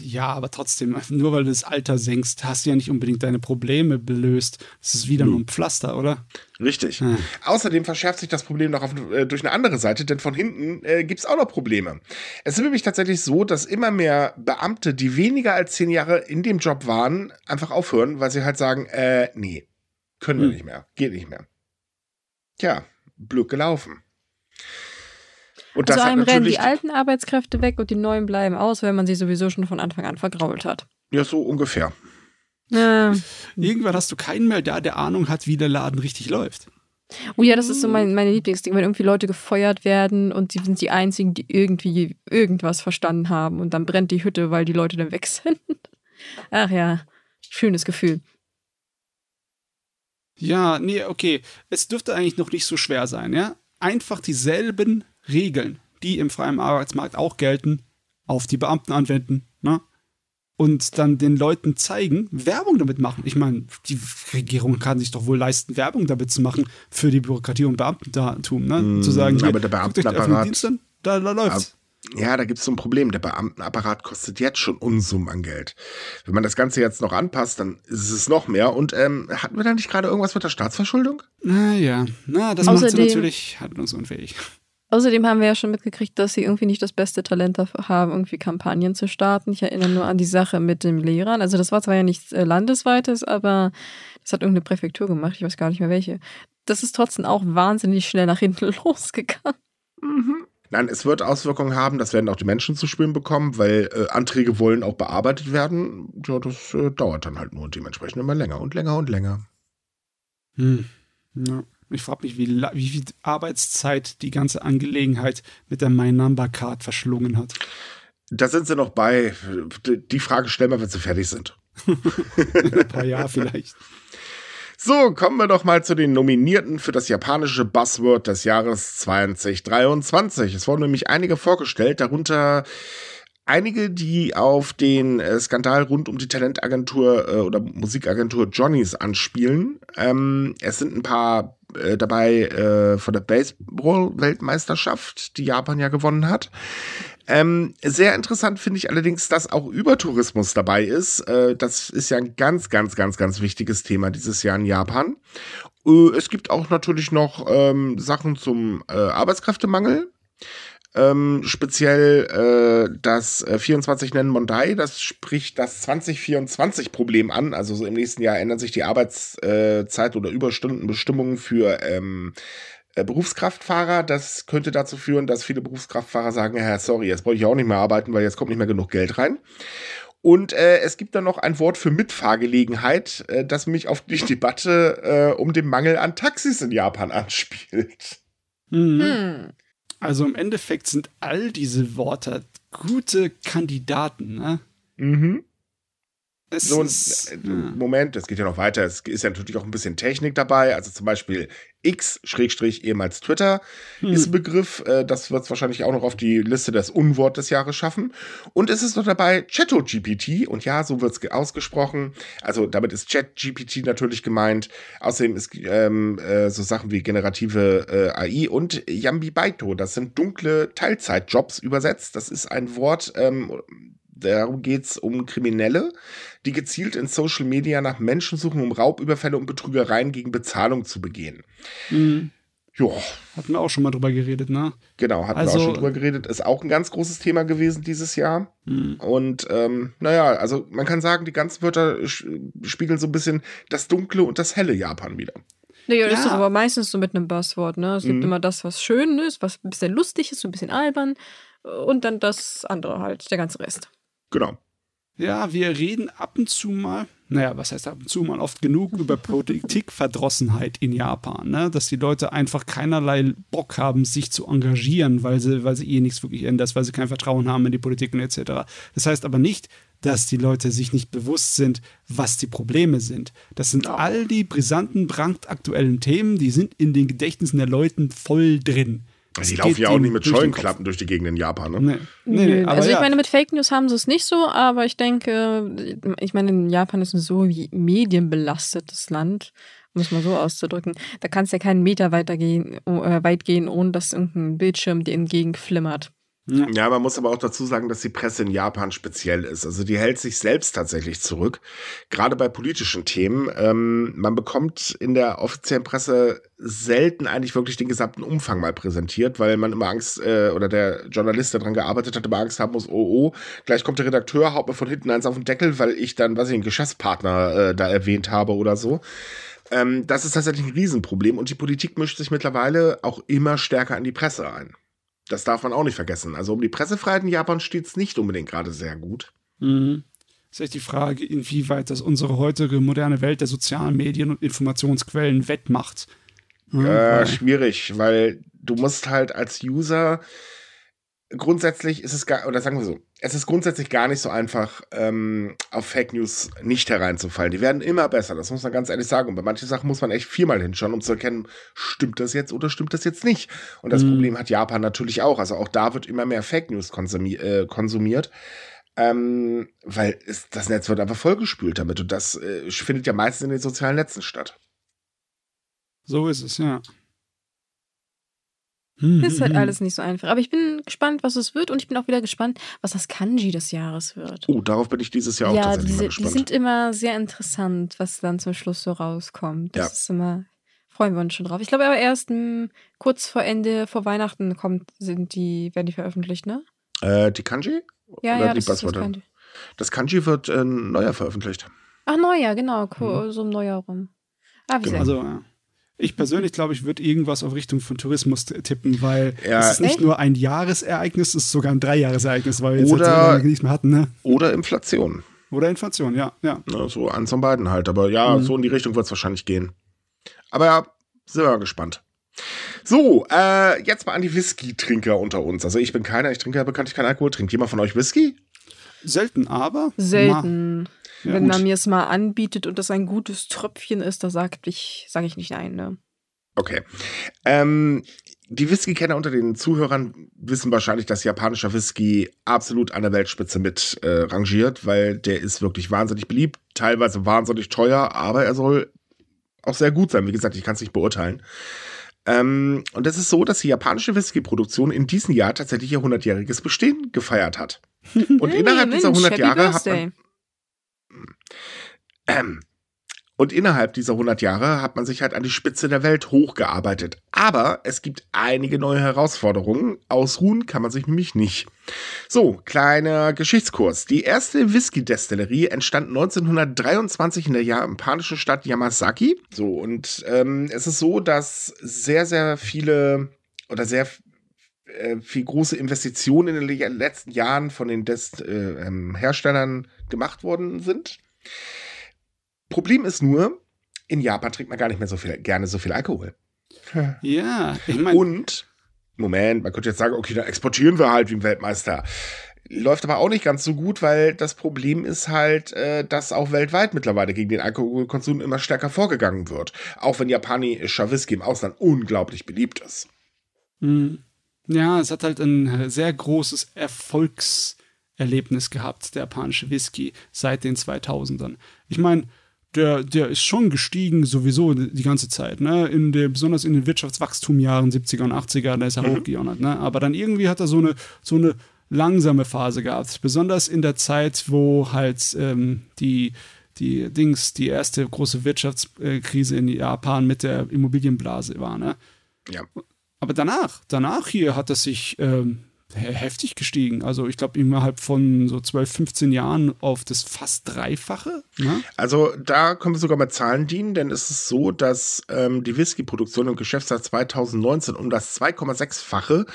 S3: Ja, aber trotzdem, nur weil du das Alter senkst, hast du ja nicht unbedingt deine Probleme belöst. Das ist wieder nur ein Pflaster, oder?
S2: Richtig.
S3: Hm.
S2: Außerdem verschärft sich das Problem noch auf, äh, durch eine andere Seite, denn von hinten äh, gibt's auch noch Probleme. Es ist nämlich tatsächlich so, dass immer mehr Beamte, die weniger als zehn Jahre in dem Job waren, einfach aufhören, weil sie halt sagen, äh, nee, können wir
S3: Hm.
S2: nicht mehr, geht nicht mehr. Tja, blöd gelaufen. Und
S1: Also einem rennen die alten Arbeitskräfte weg und die neuen bleiben aus, weil man sie sowieso schon von Anfang an vergrault hat.
S2: Ja, so ungefähr.
S1: Ja.
S3: Irgendwann hast du keinen mehr da, der Ahnung hat, wie der Laden richtig läuft.
S1: Oh ja, das ist so mein, meine Lieblingsding, wenn irgendwie Leute gefeuert werden und sie sind die einzigen, die irgendwie irgendwas verstanden haben und dann brennt die Hütte, weil die Leute dann weg sind. Ach ja, schönes Gefühl.
S3: Ja, nee, okay. Es dürfte eigentlich noch nicht so schwer sein, ja? Einfach dieselben Regeln, die im freien Arbeitsmarkt auch gelten, auf die Beamten anwenden, ne? Und dann den Leuten zeigen, Werbung damit machen. Ich meine, die Regierung kann sich doch wohl leisten, Werbung damit zu machen für die Bürokratie und Beamtentum, ne?
S2: Mm,
S3: zu sagen,
S2: aber der
S3: guckt euch den
S2: Beamtenapparat-
S3: an, da, da läuft's.
S2: Ja, da gibt's so ein Problem. Der Beamtenapparat kostet jetzt schon Unsummen an Geld. Wenn man das Ganze jetzt noch anpasst, dann ist es noch mehr. Und ähm, hatten wir da nicht gerade irgendwas mit der Staatsverschuldung?
S3: Naja, na, das macht sie natürlich handlungsunfähig.
S1: Außerdem haben wir ja schon mitgekriegt, dass sie irgendwie nicht das beste Talent dafür haben, irgendwie Kampagnen zu starten. Ich erinnere nur an die Sache mit den Lehrern. Also das war zwar ja nichts äh, landesweites, aber das hat irgendeine Präfektur gemacht. Ich weiß gar nicht mehr welche. Das ist trotzdem auch wahnsinnig schnell nach hinten losgegangen.
S2: Mhm. Nein, es wird Auswirkungen haben, das werden auch die Menschen zu spüren bekommen, weil äh, Anträge wollen auch bearbeitet werden. Ja, das äh, dauert dann halt nur dementsprechend immer länger und länger und länger.
S3: Hm. Ja. Ich frage mich, wie, wie viel Arbeitszeit die ganze Angelegenheit mit der My Number Card verschlungen hat.
S2: Da sind sie noch bei. Die Frage stellen wir, wenn sie fertig sind.
S3: Ein paar Jahre vielleicht.
S2: So, kommen wir doch mal zu den Nominierten für das japanische Buzzword des Jahres 2023. Es wurden nämlich einige vorgestellt, darunter einige, die auf den äh, Skandal rund um die Talentagentur äh, oder Musikagentur Johnny's anspielen. Ähm, es sind ein paar äh, dabei äh, von der Baseball-Weltmeisterschaft, die Japan ja gewonnen hat. Ähm, sehr interessant finde ich allerdings, dass auch Übertourismus dabei ist. Äh, das ist ja ein ganz, ganz, ganz, ganz wichtiges Thema dieses Jahr in Japan. Äh, es gibt auch natürlich noch ähm, Sachen zum äh, Arbeitskräftemangel. Ähm, speziell äh, das äh, 24 nennen Mondai, das spricht das 2024 Problem an. Also so im nächsten Jahr ändern sich die Arbeitszeit oder Überstundenbestimmungen für ähm, äh, Berufskraftfahrer. Das könnte dazu führen, dass viele Berufskraftfahrer sagen, ja, sorry, jetzt brauche ich auch nicht mehr arbeiten, weil jetzt kommt nicht mehr genug Geld rein. Und äh, es gibt dann noch ein Wort für Mitfahrgelegenheit, äh, das mich auf die Debatte äh, um den Mangel an Taxis in Japan anspielt.
S3: Mhm. Hm. Also im Endeffekt sind all diese Worte gute Kandidaten, ne?
S2: Mhm. Es so, ist, äh, Moment, es geht ja noch weiter. Es ist ja natürlich auch ein bisschen Technik dabei. Also zum Beispiel X, Schrägstrich, ehemals Twitter, hm. ist ein Begriff. Äh, das wird es wahrscheinlich auch noch auf die Liste des Unwort des Jahres schaffen. Und es ist noch dabei ChatGPT. Und ja, so wird es ausgesprochen. Also damit ist ChatGPT natürlich gemeint. Außerdem ist ähm, äh, so Sachen wie generative äh, AI und Yambi Baito. Das sind dunkle Teilzeitjobs übersetzt. Das ist ein Wort, ähm, Darum geht es um Kriminelle, die gezielt in Social Media nach Menschen suchen, um Raubüberfälle und Betrügereien gegen Bezahlung zu begehen.
S3: Mhm. Ja. Hatten wir auch schon mal drüber geredet, ne?
S2: Genau, hatten also, wir auch schon drüber geredet. Ist auch ein ganz großes Thema gewesen dieses Jahr. Mhm. Und ähm, naja, also man kann sagen, die ganzen Wörter spiegeln so ein bisschen das dunkle und das helle Japan wieder.
S1: Naja, das ja. ist doch aber meistens so mit einem Buzzword, ne? Es gibt mhm. immer das, was schön ist, was ein bisschen lustig ist, so ein bisschen albern. Und dann das andere halt, der ganze Rest.
S2: Genau.
S3: Ja, wir reden ab und zu mal, naja, was heißt ab und zu mal, oft genug über Politikverdrossenheit in Japan, ne? dass die Leute einfach keinerlei Bock haben, sich zu engagieren, weil sie, weil sie eh nichts wirklich ändert, weil sie kein Vertrauen haben in die Politik und etc. Das heißt aber nicht, dass die Leute sich nicht bewusst sind, was die Probleme sind. Das sind genau. all die brisanten, brandaktuellen Themen, die sind in den Gedächtnissen der Leute voll drin.
S2: Die laufen ja auch nicht mit Scheuenklappen durch die Gegend in Japan, ne? Nee.
S1: Nee, nee, also ich ja. meine, mit Fake News haben sie es nicht so, aber ich denke, ich meine, in Japan ist ein so medienbelastetes Land, um es mal so auszudrücken. Da kannst du ja keinen Meter weitergehen, äh, weit gehen, ohne dass irgendein Bildschirm dir entgegenflimmert.
S2: Ja, man muss aber auch dazu sagen, dass die Presse in Japan speziell ist. Also die hält sich selbst tatsächlich zurück, gerade bei politischen Themen. Ähm, man bekommt in der offiziellen Presse selten eigentlich wirklich den gesamten Umfang mal präsentiert, weil man immer Angst äh, oder der Journalist, der daran gearbeitet hat, immer Angst haben muss, oh, oh, gleich kommt der Redakteur, haut mir von hinten eins auf den Deckel, weil ich dann, was ich, einen Geschäftspartner äh, da erwähnt habe oder so. Ähm, das ist tatsächlich ein Riesenproblem und die Politik mischt sich mittlerweile auch immer stärker in die Presse ein. Das darf man auch nicht vergessen. Also um die Pressefreiheit in Japan steht es nicht unbedingt gerade sehr gut.
S3: Mhm. Das ist echt die Frage, inwieweit das unsere heutige moderne Welt der sozialen Medien und Informationsquellen wettmacht.
S2: Ja, äh, schwierig, weil du musst halt als User grundsätzlich ist es gar, oder sagen wir so, es ist grundsätzlich gar nicht so einfach, ähm, auf Fake News nicht hereinzufallen. Die werden immer besser, das muss man ganz ehrlich sagen. Und bei manchen Sachen muss man echt viermal hinschauen, um zu erkennen, stimmt das jetzt oder stimmt das jetzt nicht. Und das mhm. Problem hat Japan natürlich auch. Also auch da wird immer mehr Fake News konsumi äh, konsumiert. Ähm, weil es, das Netz wird einfach vollgespült damit. Und das äh, findet ja meistens in den sozialen Netzen statt.
S3: So ist es, ja.
S1: Hm, ist halt hm, hm. alles nicht so einfach. Aber ich bin gespannt, was es wird und ich bin auch wieder gespannt, was das Kanji des Jahres wird.
S2: Oh, darauf bin ich dieses Jahr auch ja, tatsächlich
S1: diese,
S2: gespannt.
S1: Die sind immer sehr interessant, was dann zum Schluss so rauskommt. Das ja. ist immer Freuen wir uns schon drauf. Ich glaube aber erst m, kurz vor Ende, vor Weihnachten kommt, sind die, werden die veröffentlicht, ne?
S2: Äh, die Kanji?
S1: Ja,
S2: Oder
S1: ja,
S2: die
S1: das, das kann.
S2: Das Kanji wird äh, neuer veröffentlicht.
S1: Ach, Neujahr, genau, co- so im Neujahr rum. Ah, wie
S2: Genau.
S1: sehr.
S3: Also, ja. Ich persönlich glaube, ich würde irgendwas auf Richtung von Tourismus tippen, weil
S2: Ja.
S3: es ist nicht
S1: Echt?
S3: nur ein Jahresereignis, es ist sogar ein Dreijahresereignis, weil wir jetzt
S2: Oder-
S3: halt lange nichts mehr hatten, ne?
S2: Oder Inflation.
S3: Oder Inflation, ja, ja.
S2: Ne, so eins von beiden halt. Aber ja,
S3: Mhm.
S2: so in die Richtung wird es wahrscheinlich gehen. Aber ja, sind wir gespannt. So, äh, jetzt mal an die Whisky-Trinker unter uns. Also ich bin keiner, ich trinke ja bekanntlich keinen Alkohol. Trinkt jemand von euch Whisky?
S3: Selten, aber.
S1: Selten.
S3: Ja,
S1: Wenn man mir es mal anbietet und das ein gutes Tröpfchen ist, da sage ich, sag ich nicht nein, ne?
S2: Okay. Ähm, die Whisky-Kenner unter den Zuhörern wissen wahrscheinlich, dass japanischer Whisky absolut an der Weltspitze mit äh, rangiert, weil der ist wirklich wahnsinnig beliebt, teilweise wahnsinnig teuer, aber er soll auch sehr gut sein. Wie gesagt, ich kann es nicht beurteilen. Ähm, und es ist so, dass die japanische Whisky-Produktion in diesem Jahr tatsächlich ihr 100-jähriges Bestehen gefeiert hat. Und
S1: Hey,
S2: innerhalb dieser
S1: Mensch,
S2: 100
S1: Happy
S2: Jahre hat
S1: Birthday.
S2: man ähm, und innerhalb dieser 100 Jahre hat man sich halt an die Spitze der Welt hochgearbeitet. Aber es gibt einige neue Herausforderungen. Ausruhen kann man sich nämlich nicht. So, kleiner Geschichtskurs. Die erste Whisky-Destillerie entstand 1923 in der japanischen Stadt Yamazaki. So, und ähm, es ist so, dass sehr, sehr viele oder sehr äh, viel große Investitionen in den letzten Jahren von den Des äh, ähm, Herstellern gemacht worden sind. Problem ist nur, in Japan trinkt man gar nicht mehr so viel, gerne so viel Alkohol.
S3: Ja, ich meine,
S2: Und, Moment, man könnte jetzt sagen, okay, dann exportieren wir halt wie ein Weltmeister. Läuft aber auch nicht ganz so gut, weil das Problem ist halt, äh, dass auch weltweit mittlerweile gegen den Alkoholkonsum immer stärker vorgegangen wird. Auch wenn japanischer Whisky im Ausland unglaublich beliebt ist.
S3: mh, ja, es hat halt ein äh, sehr großes Erfolgserlebnis gehabt, der japanische Whisky, seit den 2000ern. Ich meine, der, der ist schon gestiegen, sowieso die ganze Zeit, ne? In der, besonders in den Wirtschaftswachstumjahren 70er und 80er, da ist er hochgejaunert, ne? Aber dann irgendwie hat er so eine, so eine langsame Phase gehabt. Besonders in der Zeit, wo halt ähm, die, die Dings, die erste große Wirtschaftskrise in Japan mit der Immobilienblase war, ne?
S2: Ja.
S3: Aber danach, danach hier hat es sich ähm, he- heftig gestiegen. Also ich glaube innerhalb von so 12, 15 Jahren auf das fast Dreifache. Ne?
S2: Also da können wir sogar mit Zahlen dienen, denn es ist so, dass ähm, die Whisky-Produktion im Geschäftsjahr 2019 um das 2,6-fache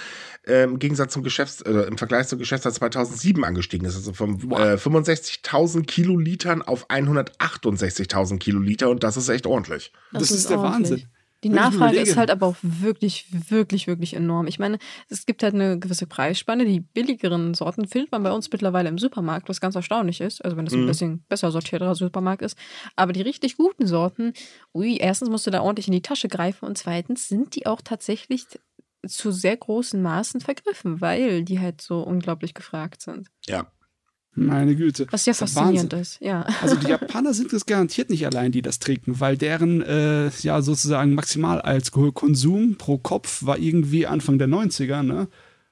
S2: äh, im Gegensatz zum Geschäfts äh, im Vergleich zum Geschäftsjahr 2007 angestiegen ist. Also von äh, 65.000 Kilolitern auf 168.000 Kiloliter und das ist echt ordentlich.
S3: Das ist der Wahnsinn.
S1: Die Nachfrage ist halt aber auch wirklich, wirklich, wirklich enorm. Ich meine, es gibt halt eine gewisse Preisspanne. Die billigeren Sorten findet man bei uns mittlerweile im Supermarkt, was ganz erstaunlich ist. Also wenn das ein
S2: Mhm.
S1: bisschen besser sortierter Supermarkt ist. Aber die richtig guten Sorten, ui, erstens musst du da ordentlich in die Tasche greifen und zweitens sind die auch tatsächlich zu sehr großen Maßen vergriffen, weil die halt so unglaublich gefragt sind.
S2: Ja.
S3: Meine Güte.
S1: Was ja faszinierend
S3: Wahnsinn.
S1: ist, ja.
S3: Also die Japaner sind es garantiert nicht allein, die das trinken, weil deren äh, ja sozusagen Maximalalkoholkonsum pro Kopf war irgendwie Anfang der 90er, ne?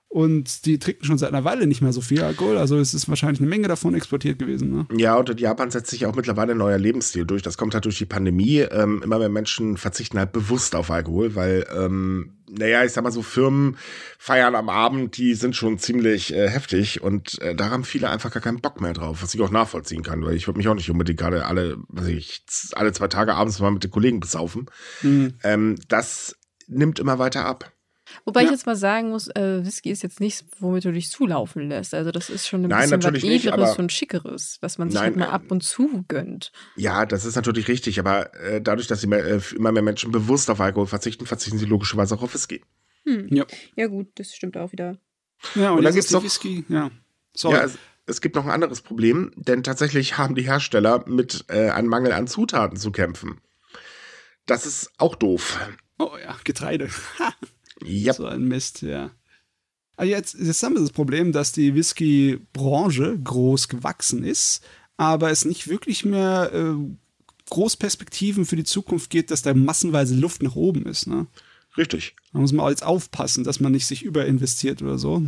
S3: Und die trinken schon seit einer Weile nicht mehr so viel Alkohol, also es ist wahrscheinlich eine Menge davon exportiert gewesen, ne?
S2: Ja, und in Japan setzt sich auch mittlerweile ein neuer Lebensstil durch. Das kommt halt durch die Pandemie. Ähm, immer mehr Menschen verzichten halt bewusst auf Alkohol, weil, ähm, naja, ich sag mal so, Firmen feiern am Abend, die sind schon ziemlich äh, heftig und äh, da haben viele einfach gar keinen Bock mehr drauf, was ich auch nachvollziehen kann, weil ich würde mich auch nicht unbedingt gerade alle, was ich, alle zwei Tage abends mal mit den Kollegen besaufen.
S3: Mhm.
S2: Ähm, das nimmt immer weiter ab.
S1: Wobei
S3: Ja.
S1: ich jetzt mal sagen muss, äh, Whisky ist jetzt nichts, womit du dich zulaufen lässt. Also das ist schon ein
S2: Nein,
S1: bisschen was
S2: nicht,
S1: Edleres
S2: aber-
S1: und Schickeres, was man sich
S2: Nein,
S1: halt mal
S2: äh,
S1: ab und zu gönnt.
S2: Ja, das ist natürlich richtig, aber äh, dadurch, dass immer, äh, immer mehr Menschen bewusst auf Alkohol verzichten, verzichten sie logischerweise auch auf Whisky.
S1: Hm.
S3: Ja.
S1: Ja gut, das stimmt auch wieder.
S3: Ja, und,
S2: Und
S3: dann
S2: gibt's
S3: gibt's
S2: noch-
S3: Whisky, ja. Sorry.
S2: Ja, es, es gibt noch ein anderes Problem, denn tatsächlich haben die Hersteller mit äh, einem Mangel an Zutaten zu kämpfen. Das ist auch doof.
S3: oh ja, Getreide.
S2: Ja,
S3: So ein Mist, ja. Aber jetzt, jetzt haben wir das Problem, dass die Whisky-Branche groß gewachsen ist, aber es nicht wirklich mehr äh, Großperspektiven für die Zukunft geht, dass da massenweise Luft nach oben ist. Ne?
S2: richtig.
S3: Da muss man auch jetzt aufpassen, dass man nicht sich überinvestiert oder so.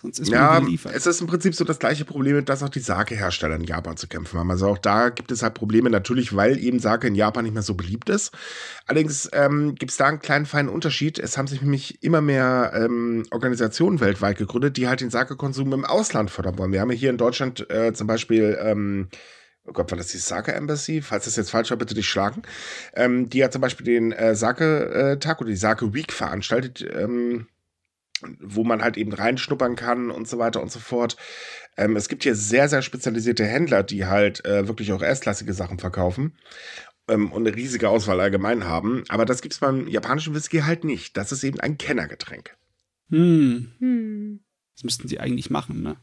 S3: Sonst ist
S2: Ja,
S3: man geliefert.
S2: es ist im Prinzip so das gleiche Problem, dass auch die Sake-Hersteller in Japan zu kämpfen haben. Also auch da gibt es halt Probleme, natürlich, weil eben Sake in Japan nicht mehr so beliebt ist. Allerdings ähm, gibt es da einen kleinen feinen Unterschied. Es haben sich nämlich immer mehr ähm, Organisationen weltweit gegründet, die halt den Sake-Konsum im Ausland fördern wollen. Wir haben ja hier in Deutschland äh, zum Beispiel ähm, oh Gott, war das die Sake Embassy? Falls das jetzt falsch war, bitte nicht schlagen. Ähm, die hat zum Beispiel den äh, Sake-Tag oder die Sake Week veranstaltet, ähm, wo man halt eben reinschnuppern kann und so weiter und so fort. Ähm, es gibt hier sehr, sehr spezialisierte Händler, die halt äh, wirklich auch erstklassige Sachen verkaufen ähm, und eine riesige Auswahl allgemein haben. Aber das gibt's beim japanischen Whisky halt nicht. Das ist eben ein Kennergetränk.
S3: Hm,
S1: Hm.
S3: das müssten sie eigentlich machen, ne?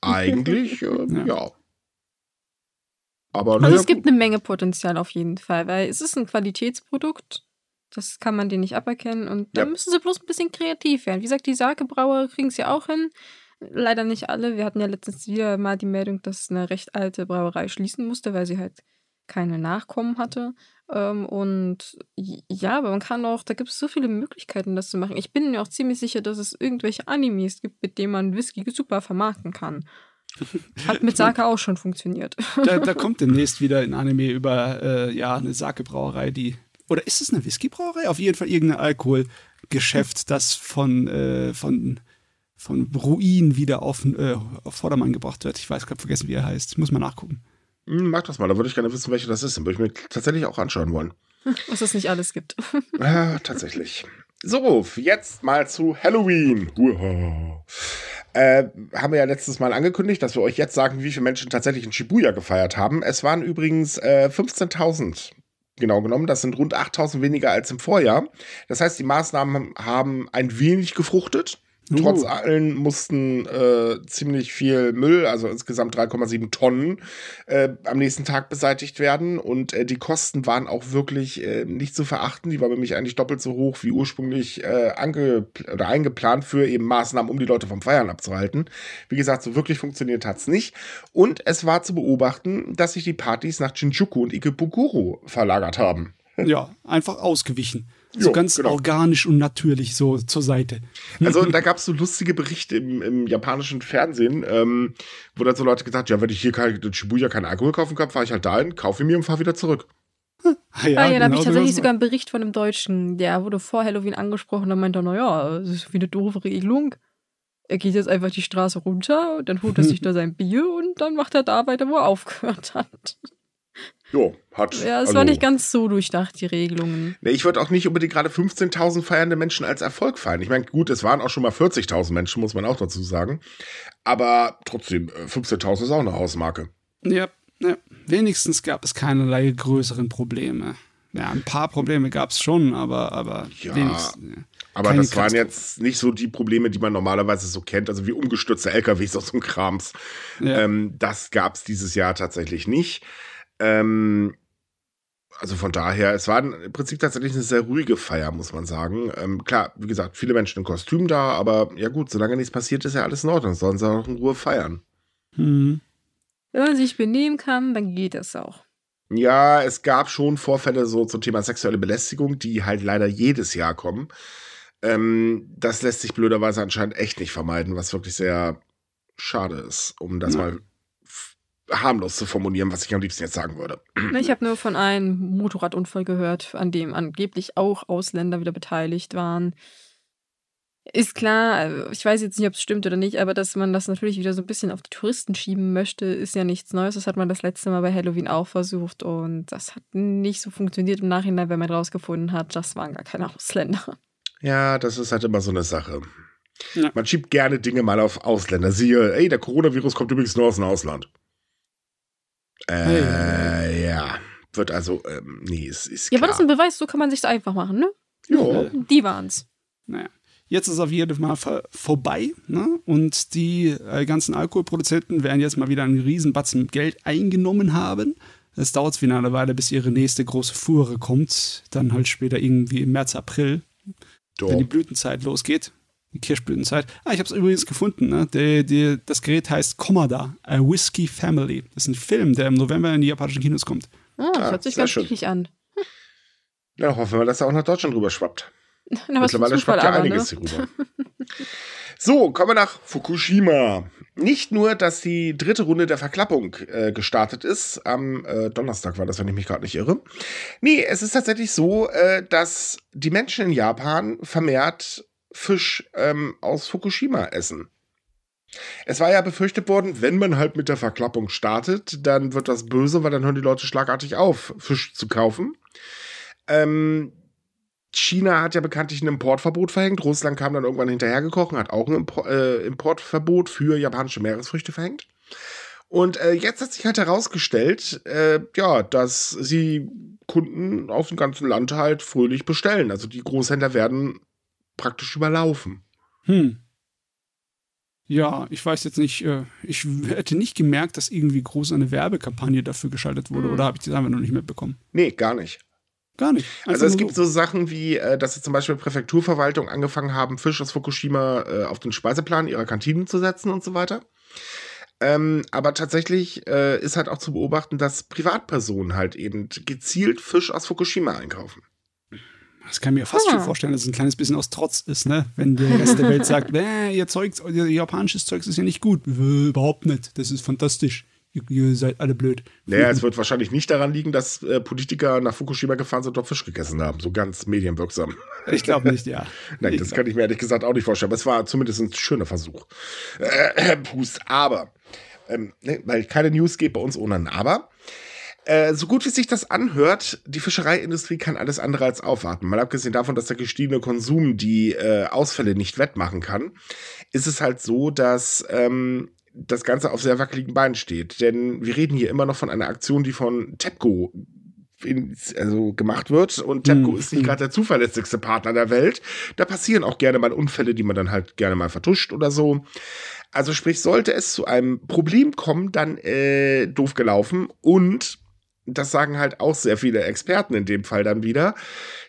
S2: Eigentlich, äh,
S3: Ja.
S2: ja. Aber
S1: Also
S2: naja,
S1: es gibt eine Menge Potenzial auf jeden Fall, weil es ist ein Qualitätsprodukt. Das kann man denen nicht aberkennen. Und da
S2: Ja.
S1: müssen sie bloß ein bisschen kreativ werden. Wie gesagt, die Sake-Brauer kriegen es ja auch hin. Leider nicht alle. Wir hatten ja letztens wieder mal die Meldung, dass eine recht alte Brauerei schließen musste, weil sie halt keine Nachkommen hatte. Ähm, und ja, aber man kann auch, da gibt es so viele Möglichkeiten, das zu machen. Ich bin mir auch ziemlich sicher, dass es irgendwelche Animes gibt, mit denen man Whisky super vermarkten kann. Hat mit Sake auch schon funktioniert.
S3: Da, da kommt demnächst wieder ein Anime über äh, ja, eine Sake-Brauerei, die. Oder ist es eine Whisky-Brauerei? Auf jeden Fall irgendein Alkoholgeschäft, das von, äh, von, von Ruin wieder auf, äh, auf Vordermann gebracht wird. Ich weiß gerade vergessen, wie er heißt. Ich muss mal nachgucken.
S2: Hm, Mach das mal, da würde ich gerne wissen, welche das ist. Den würde ich mir tatsächlich auch anschauen wollen.
S1: Was es nicht alles gibt.
S2: Ja, tatsächlich. So, jetzt mal zu Halloween. Uah. Äh, haben wir ja letztes Mal angekündigt, dass wir euch jetzt sagen, wie viele Menschen tatsächlich in Shibuya gefeiert haben. Es waren übrigens äh, 15.000 genau genommen. Das sind rund 8.000 weniger als im Vorjahr. Das heißt, die Maßnahmen haben ein wenig gefruchtet. Trotz
S3: Uh.
S2: allen mussten äh, ziemlich viel Müll, also insgesamt 3,7 Tonnen, äh, am nächsten Tag beseitigt werden. Und äh, die Kosten waren auch wirklich äh, nicht zu verachten. Die waren nämlich eigentlich doppelt so hoch wie ursprünglich äh, ange oder eingeplant für eben Maßnahmen, um die Leute vom Feiern abzuhalten. Wie gesagt, so wirklich funktioniert hat's nicht. Und es war zu beobachten, dass sich die Partys nach Shinjuku und Ikebukuro verlagert haben.
S3: Ja, einfach ausgewichen. So
S2: Jo,
S3: ganz
S2: genau.
S3: organisch und natürlich so zur Seite.
S2: Also da gab es so lustige Berichte im, im japanischen Fernsehen, ähm, wo dann so Leute gesagt haben, ja, wenn ich hier kein, in Shibuya keinen Alkohol kaufen kann, fahre ich halt dahin, kaufe ihn mir und fahre wieder zurück.
S3: Ah,
S1: Ah, ja, da habe
S3: genau
S1: ich tatsächlich sogar einen Bericht von einem Deutschen, der wurde vor Halloween angesprochen und meinte, naja, das ist wie eine doofe Regelung. Er geht jetzt einfach die Straße runter, dann holt er sich da sein Bier und dann macht er da weiter, wo er aufgehört hat.
S2: Jo, hat.
S1: Ja, es
S2: also,
S1: war nicht ganz so durchdacht, die Regelungen.
S2: Nee, ich würde auch nicht unbedingt gerade 15.000 feiernde Menschen als Erfolg feiern. Ich meine, gut, es waren auch schon mal 40.000 Menschen, muss man auch dazu sagen. Aber trotzdem, äh, 15.000 ist auch eine Hausmarke.
S3: Ja, ja, wenigstens gab es keinerlei größeren Probleme. Ja, ein paar Probleme gab es schon, aber, aber
S2: Ja,
S3: wenigstens. Ja.
S2: Aber
S3: Keine
S2: das waren jetzt nicht so die Probleme, die man normalerweise so kennt, also wie umgestürzte LKWs aus dem Krams.
S3: Ja.
S2: Ähm, das gab es dieses Jahr tatsächlich nicht. Ähm, also von daher, es war im Prinzip tatsächlich eine sehr ruhige Feier, muss man sagen. Ähm, klar, wie gesagt, viele Menschen in Kostüm da, aber ja gut, solange nichts passiert, ist ja alles in Ordnung. Sollen sie auch in Ruhe feiern.
S3: Hm.
S1: Wenn man sich benehmen kann, dann geht das auch.
S2: Ja, es gab schon Vorfälle so zum Thema sexuelle Belästigung, die halt leider jedes Jahr kommen. Ähm, das lässt sich blöderweise anscheinend echt nicht vermeiden, was wirklich sehr schade ist, um das
S3: Ja.
S2: mal harmlos zu formulieren, was ich am liebsten jetzt sagen würde.
S1: Ich habe nur von einem Motorradunfall gehört, an dem angeblich auch Ausländer wieder beteiligt waren. Ist klar, äh, ich weiß jetzt nicht, ob es stimmt oder nicht, aber dass man das natürlich wieder so ein bisschen auf die Touristen schieben möchte, ist ja nichts Neues. Das hat man das letzte Mal bei Halloween auch versucht und das hat nicht so funktioniert im Nachhinein, wenn man rausgefunden hat, das waren gar keine Ausländer.
S2: Ja, das ist halt immer so eine Sache.
S3: Ja.
S2: Man schiebt gerne Dinge mal auf Ausländer. Siehe, ey, der Coronavirus kommt übrigens nur aus dem Ausland. Äh,
S3: Hey.
S2: ja. Wird also, ähm, nee, es ist
S1: Ja,
S2: klar.
S1: aber das ist ein Beweis, so kann man sich's einfach machen, ne?
S2: ja.
S1: Die waren's.
S3: Naja. Jetzt ist auf jeden Fall vor- vorbei ne? und die äh, ganzen Alkoholproduzenten werden jetzt mal wieder einen riesen Batzen Geld eingenommen haben. Es dauert wieder eine Weile, bis ihre nächste große Fuhre kommt. Dann halt später irgendwie im März, April,
S2: Doch.
S3: wenn die Blütenzeit losgeht. Die Kirschblütenzeit. Ah, ich habe es übrigens gefunden. Ne? Die, die, das Gerät heißt Commodore, A Whiskey Family. Das ist ein Film, der im November in die japanischen Kinos kommt.
S1: Ah, das
S2: Ah,
S1: hört sich ganz
S2: schön.
S1: richtig an.
S2: Ja, hoffen wir, dass er auch nach Deutschland rüber schwappt.
S1: Na,
S2: Mittlerweile schwappt ja einiges
S1: ne?
S2: hier rüber. So, kommen wir nach Fukushima. Nicht nur, dass die dritte Runde der Verklappung äh, gestartet ist, am äh, Donnerstag war das, wenn ich mich gerade nicht irre. Nee, es ist tatsächlich so, äh, dass die Menschen in Japan vermehrt Fisch ähm, aus Fukushima essen. Es war ja befürchtet worden, wenn man halt mit der Verklappung startet, dann wird das böse, weil dann hören die Leute schlagartig auf, Fisch zu kaufen. Ähm, China hat ja bekanntlich ein Importverbot verhängt. Russland kam dann irgendwann hinterhergekochen, hat auch ein äh, Importverbot für japanische Meeresfrüchte verhängt. Und äh, jetzt hat sich halt herausgestellt, äh, ja, dass sie Kunden aus dem ganzen Land halt fröhlich bestellen. Also die Großhändler werden praktisch überlaufen.
S3: Hm. Ja, ich weiß jetzt nicht, äh, ich hätte nicht gemerkt, dass irgendwie groß eine Werbekampagne dafür geschaltet wurde, hm. oder habe ich das einfach noch nicht mitbekommen?
S2: Nee, gar nicht.
S3: Gar nicht.
S2: Also es gibt so Sachen wie, äh, dass sie zum Beispiel Präfekturverwaltung angefangen haben, Fisch aus Fukushima äh, auf den Speiseplan ihrer Kantinen zu setzen und so weiter. Ähm, aber tatsächlich äh, ist halt auch zu beobachten, dass Privatpersonen halt eben gezielt Fisch aus Fukushima einkaufen.
S3: Das kann ich mir fast ah. schon vorstellen, dass es ein kleines bisschen aus Trotz ist, ne? Wenn der Rest der Welt sagt, äh, ihr Zeug, ihr japanisches Zeug ist ja nicht gut. Überhaupt nicht. Das ist fantastisch ihr, ihr seid alle blöd.
S2: Naja, es wird wahrscheinlich nicht daran liegen, dass äh, Politiker nach Fukushima gefahren sind und dort Fisch gegessen haben. So ganz medienwirksam.
S3: Ich glaube nicht, ja.
S2: Nein, das kann ich mir ehrlich gesagt auch nicht vorstellen. Aber es war zumindest ein schöner Versuch. Äh, Pust, aber, ähm, ne, weil keine News geht bei uns ohne ein Aber. Äh, so gut wie sich das anhört, die Fischereiindustrie kann alles andere als aufwarten. Mal abgesehen davon, dass der gestiegene Konsum die äh, Ausfälle nicht wettmachen kann, ist es halt so, dass ähm, das Ganze auf sehr wackeligen Beinen steht. Denn wir reden hier immer noch von einer Aktion, die von TEPCO in, also gemacht wird und TEPCO hm. ist nicht gerade der zuverlässigste Partner der Welt. Da passieren auch gerne mal Unfälle, die man dann halt gerne mal vertuscht oder so. Also sprich, sollte es zu einem Problem kommen, dann äh, doof gelaufen und das sagen halt auch sehr viele Experten in dem Fall dann wieder.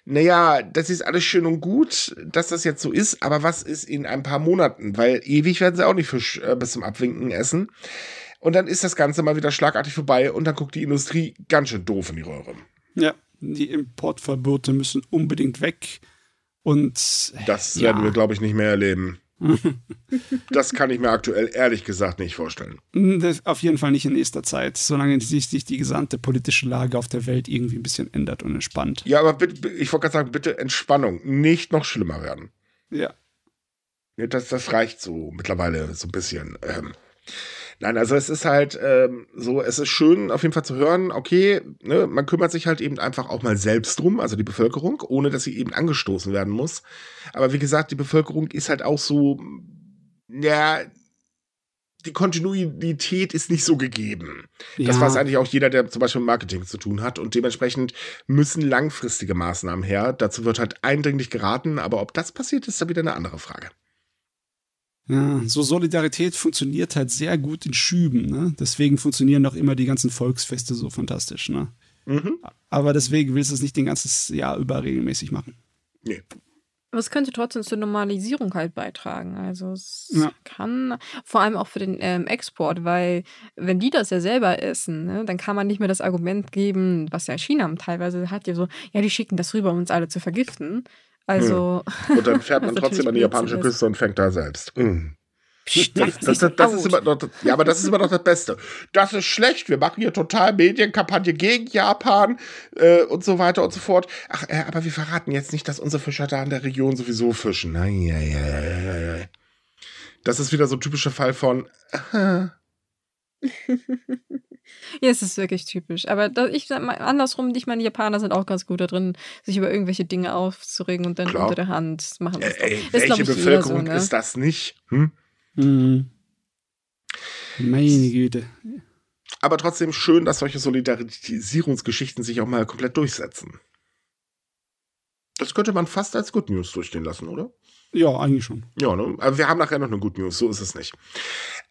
S2: Naja, das ist alles schön und gut, dass das jetzt so ist, aber was ist in ein paar Monaten? Weil ewig werden sie auch nicht Fisch äh, bis zum Abwinken essen. Und dann ist das Ganze mal wieder schlagartig vorbei und dann guckt die Industrie ganz schön doof in die Röhre.
S3: Ja, die Importverbote müssen unbedingt weg. Und
S2: das ja. werden wir, glaube ich, nicht mehr erleben. das kann ich mir aktuell ehrlich gesagt nicht vorstellen.
S3: Das auf jeden Fall nicht in nächster Zeit, solange sich die gesamte politische Lage auf der Welt irgendwie ein bisschen ändert und entspannt.
S2: Ja, aber bitte, ich wollte gerade sagen, bitte Entspannung, nicht noch schlimmer werden.
S3: Ja.
S2: Das, das reicht so mittlerweile so ein bisschen. Ähm, Nein, also es ist halt ähm, so, es ist schön auf jeden Fall zu hören, okay, ne, man kümmert sich halt eben einfach auch mal selbst drum, also die Bevölkerung, ohne dass sie eben angestoßen werden muss. Aber wie gesagt, die Bevölkerung ist halt auch so, ja, die Kontinuität ist nicht so gegeben. Ja. Das weiß eigentlich auch jeder, der zum Beispiel mit Marketing zu tun hat. Und dementsprechend müssen langfristige Maßnahmen her. Dazu wird halt eindringlich geraten. Aber ob das passiert, ist da wieder eine andere Frage.
S3: Ja, so Solidarität funktioniert halt sehr gut in Schüben. Ne? Deswegen funktionieren auch immer die ganzen Volksfeste so fantastisch. Ne? Mhm. Aber deswegen willst du es nicht den ganzen Jahr über regelmäßig machen.
S2: Nee.
S1: Aber es könnte trotzdem zur Normalisierung halt beitragen. Also es ja. kann vor allem auch für den ähm, Export, weil wenn die das ja selber essen, ne, dann kann man nicht mehr das Argument geben, was ja China teilweise hat, ja so, ja, die schicken das rüber, um uns alle zu vergiften. Also.
S2: Hm. Und dann fährt man trotzdem an die japanische Küste und fängt da selbst. Hm. Das, das, das, das ist immer noch, ja, aber das ist immer noch das Beste. Das ist schlecht. Wir machen hier total Medienkampagne gegen Japan äh, und so weiter und so fort. Ach, äh, aber wir verraten jetzt nicht, dass unsere Fischer da in der Region sowieso fischen. Nein, ja, ja, ja, ja. Das ist wieder so ein typischer Fall von. Äh,
S1: Ja, es ist wirklich typisch. Aber da, ich sag mal, andersrum, ich meine, die Japaner sind auch ganz gut da drin, sich über irgendwelche Dinge aufzuregen und dann Klar. unter der Hand machen.
S2: Äh, ey, ist, welche Bevölkerung so, ne? ist das nicht? Hm?
S3: Mhm. Meine Güte.
S2: Aber trotzdem schön, dass solche Solidarisierungsgeschichten sich auch mal komplett durchsetzen. Das könnte man fast als Good News durchstehen lassen, oder?
S3: Ja, eigentlich schon.
S2: Ja, ne? Aber wir haben nachher noch eine Good News, so ist es nicht.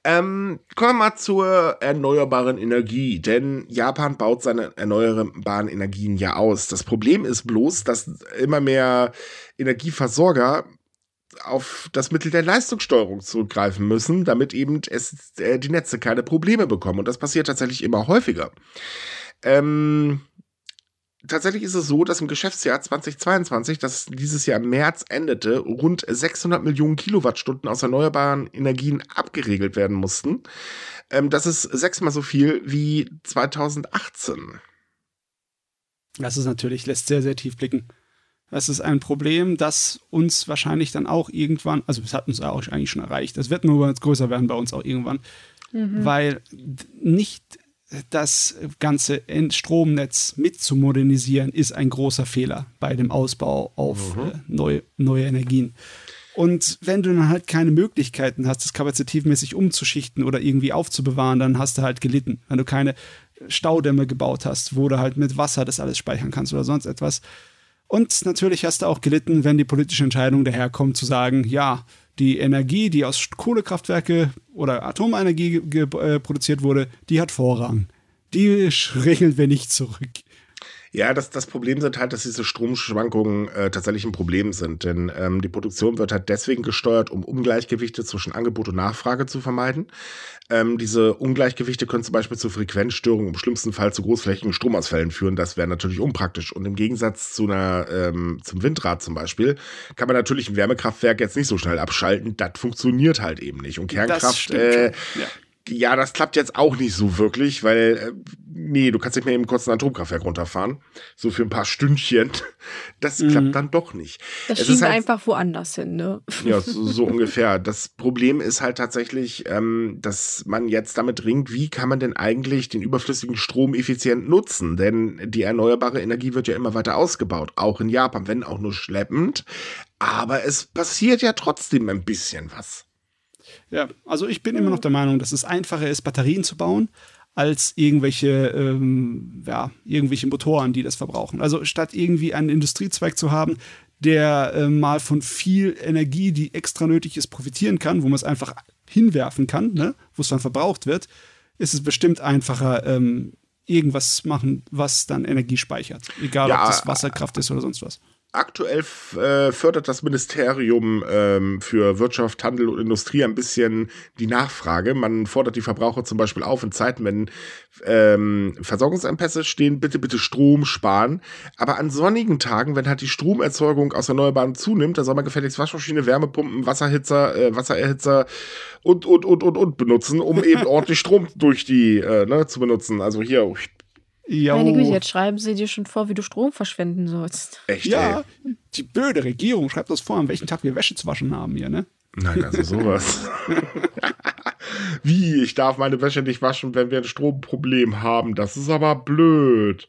S2: Ähm, kommen wir mal zur erneuerbaren Energie, denn Japan baut seine erneuerbaren Energien ja aus. Das Problem ist bloß, dass immer mehr Energieversorger auf das Mittel der Leistungssteuerung zurückgreifen müssen, damit eben es, äh, die Netze keine Probleme bekommen. Und das passiert tatsächlich immer häufiger. Ähm, tatsächlich ist es so, dass im Geschäftsjahr 2022, das dieses Jahr im März endete, rund 600 Millionen Kilowattstunden aus erneuerbaren Energien abgeregelt werden mussten. Ähm, das ist sechsmal so viel wie 2018.
S3: Das ist natürlich, lässt sehr, sehr tief blicken. Das ist ein Problem, das uns wahrscheinlich dann auch irgendwann, also es hat uns auch eigentlich schon erreicht, das wird nur größer werden bei uns auch irgendwann, mhm. weil nicht das ganze Stromnetz mit zu modernisieren, ist ein großer Fehler bei dem Ausbau auf mhm. äh, neue, neue Energien. Und wenn du dann halt keine Möglichkeiten hast, das kapazitivmäßig umzuschichten oder irgendwie aufzubewahren, dann hast du halt gelitten. Wenn du keine Staudämme gebaut hast, wo du halt mit Wasser das alles speichern kannst oder sonst etwas. Und natürlich hast du auch gelitten, wenn die politische Entscheidung daherkommt, zu sagen, ja, die Energie, die aus Kohlekraftwerke oder Atomenergie äh, produziert wurde, die hat Vorrang. Die regeln wir nicht zurück.
S2: Ja, das, das Problem sind halt, dass diese Stromschwankungen äh, tatsächlich ein Problem sind. Denn ähm, die Produktion wird halt deswegen gesteuert, um Ungleichgewichte zwischen Angebot und Nachfrage zu vermeiden. Ähm, diese Ungleichgewichte können zum Beispiel zu Frequenzstörungen, im schlimmsten Fall zu großflächigen Stromausfällen führen. Das wäre natürlich unpraktisch. Und im Gegensatz zu einer, ähm, zum Windrad zum Beispiel, kann man natürlich ein Wärmekraftwerk jetzt nicht so schnell abschalten. Das funktioniert halt eben nicht. Und Kernkraft äh, ja ja, das klappt jetzt auch nicht so wirklich, weil, äh, nee, du kannst nicht mehr eben kurz ein Atomkraftwerk runterfahren. So für ein paar Stündchen. Das mhm. klappt dann doch nicht.
S1: Das es halt, einfach woanders hin, ne?
S2: Ja, so, so ungefähr. Das Problem ist halt tatsächlich, ähm, dass man jetzt damit ringt, wie kann man denn eigentlich den überflüssigen Strom effizient nutzen? Denn die erneuerbare Energie wird ja immer weiter ausgebaut, auch in Japan, wenn auch nur schleppend. Aber es passiert ja trotzdem ein bisschen was.
S3: Ja, also ich bin immer noch der Meinung, dass es einfacher ist, Batterien zu bauen, als irgendwelche, ähm, ja, irgendwelche Motoren, die das verbrauchen. Also statt irgendwie einen Industriezweig zu haben, der äh, mal von viel Energie, die extra nötig ist, profitieren kann, wo man es einfach hinwerfen kann, ne, wo es dann verbraucht wird, ist es bestimmt einfacher, ähm, irgendwas machen, was dann Energie speichert. Egal, ja, ob das Wasserkraft ist oder sonst was.
S2: Aktuell äh, fördert das Ministerium ähm, für Wirtschaft, Handel und Industrie ein bisschen die Nachfrage. Man fordert die Verbraucher zum Beispiel auf, in Zeiten, wenn ähm, Versorgungsengpässe stehen, bitte, bitte Strom sparen. Aber an sonnigen Tagen, wenn halt die Stromerzeugung aus Erneuerbaren zunimmt, da soll man gefälligst Waschmaschine, Wärmepumpen, Wasserhitzer, äh, Wassererhitzer und, und, und, und, und benutzen, um eben ordentlich Strom durch die, äh, ne, zu benutzen. Also hier
S1: meine Güte, jetzt schreiben sie dir schon vor, wie du Strom verschwenden sollst.
S3: Echt? Ja, ey? die blöde Regierung schreibt uns vor, an welchem Tag wir Wäsche zu waschen haben hier, ne?
S2: Nein, also sowas. wie? Ich darf meine Wäsche nicht waschen, wenn wir ein Stromproblem haben. Das ist aber blöd.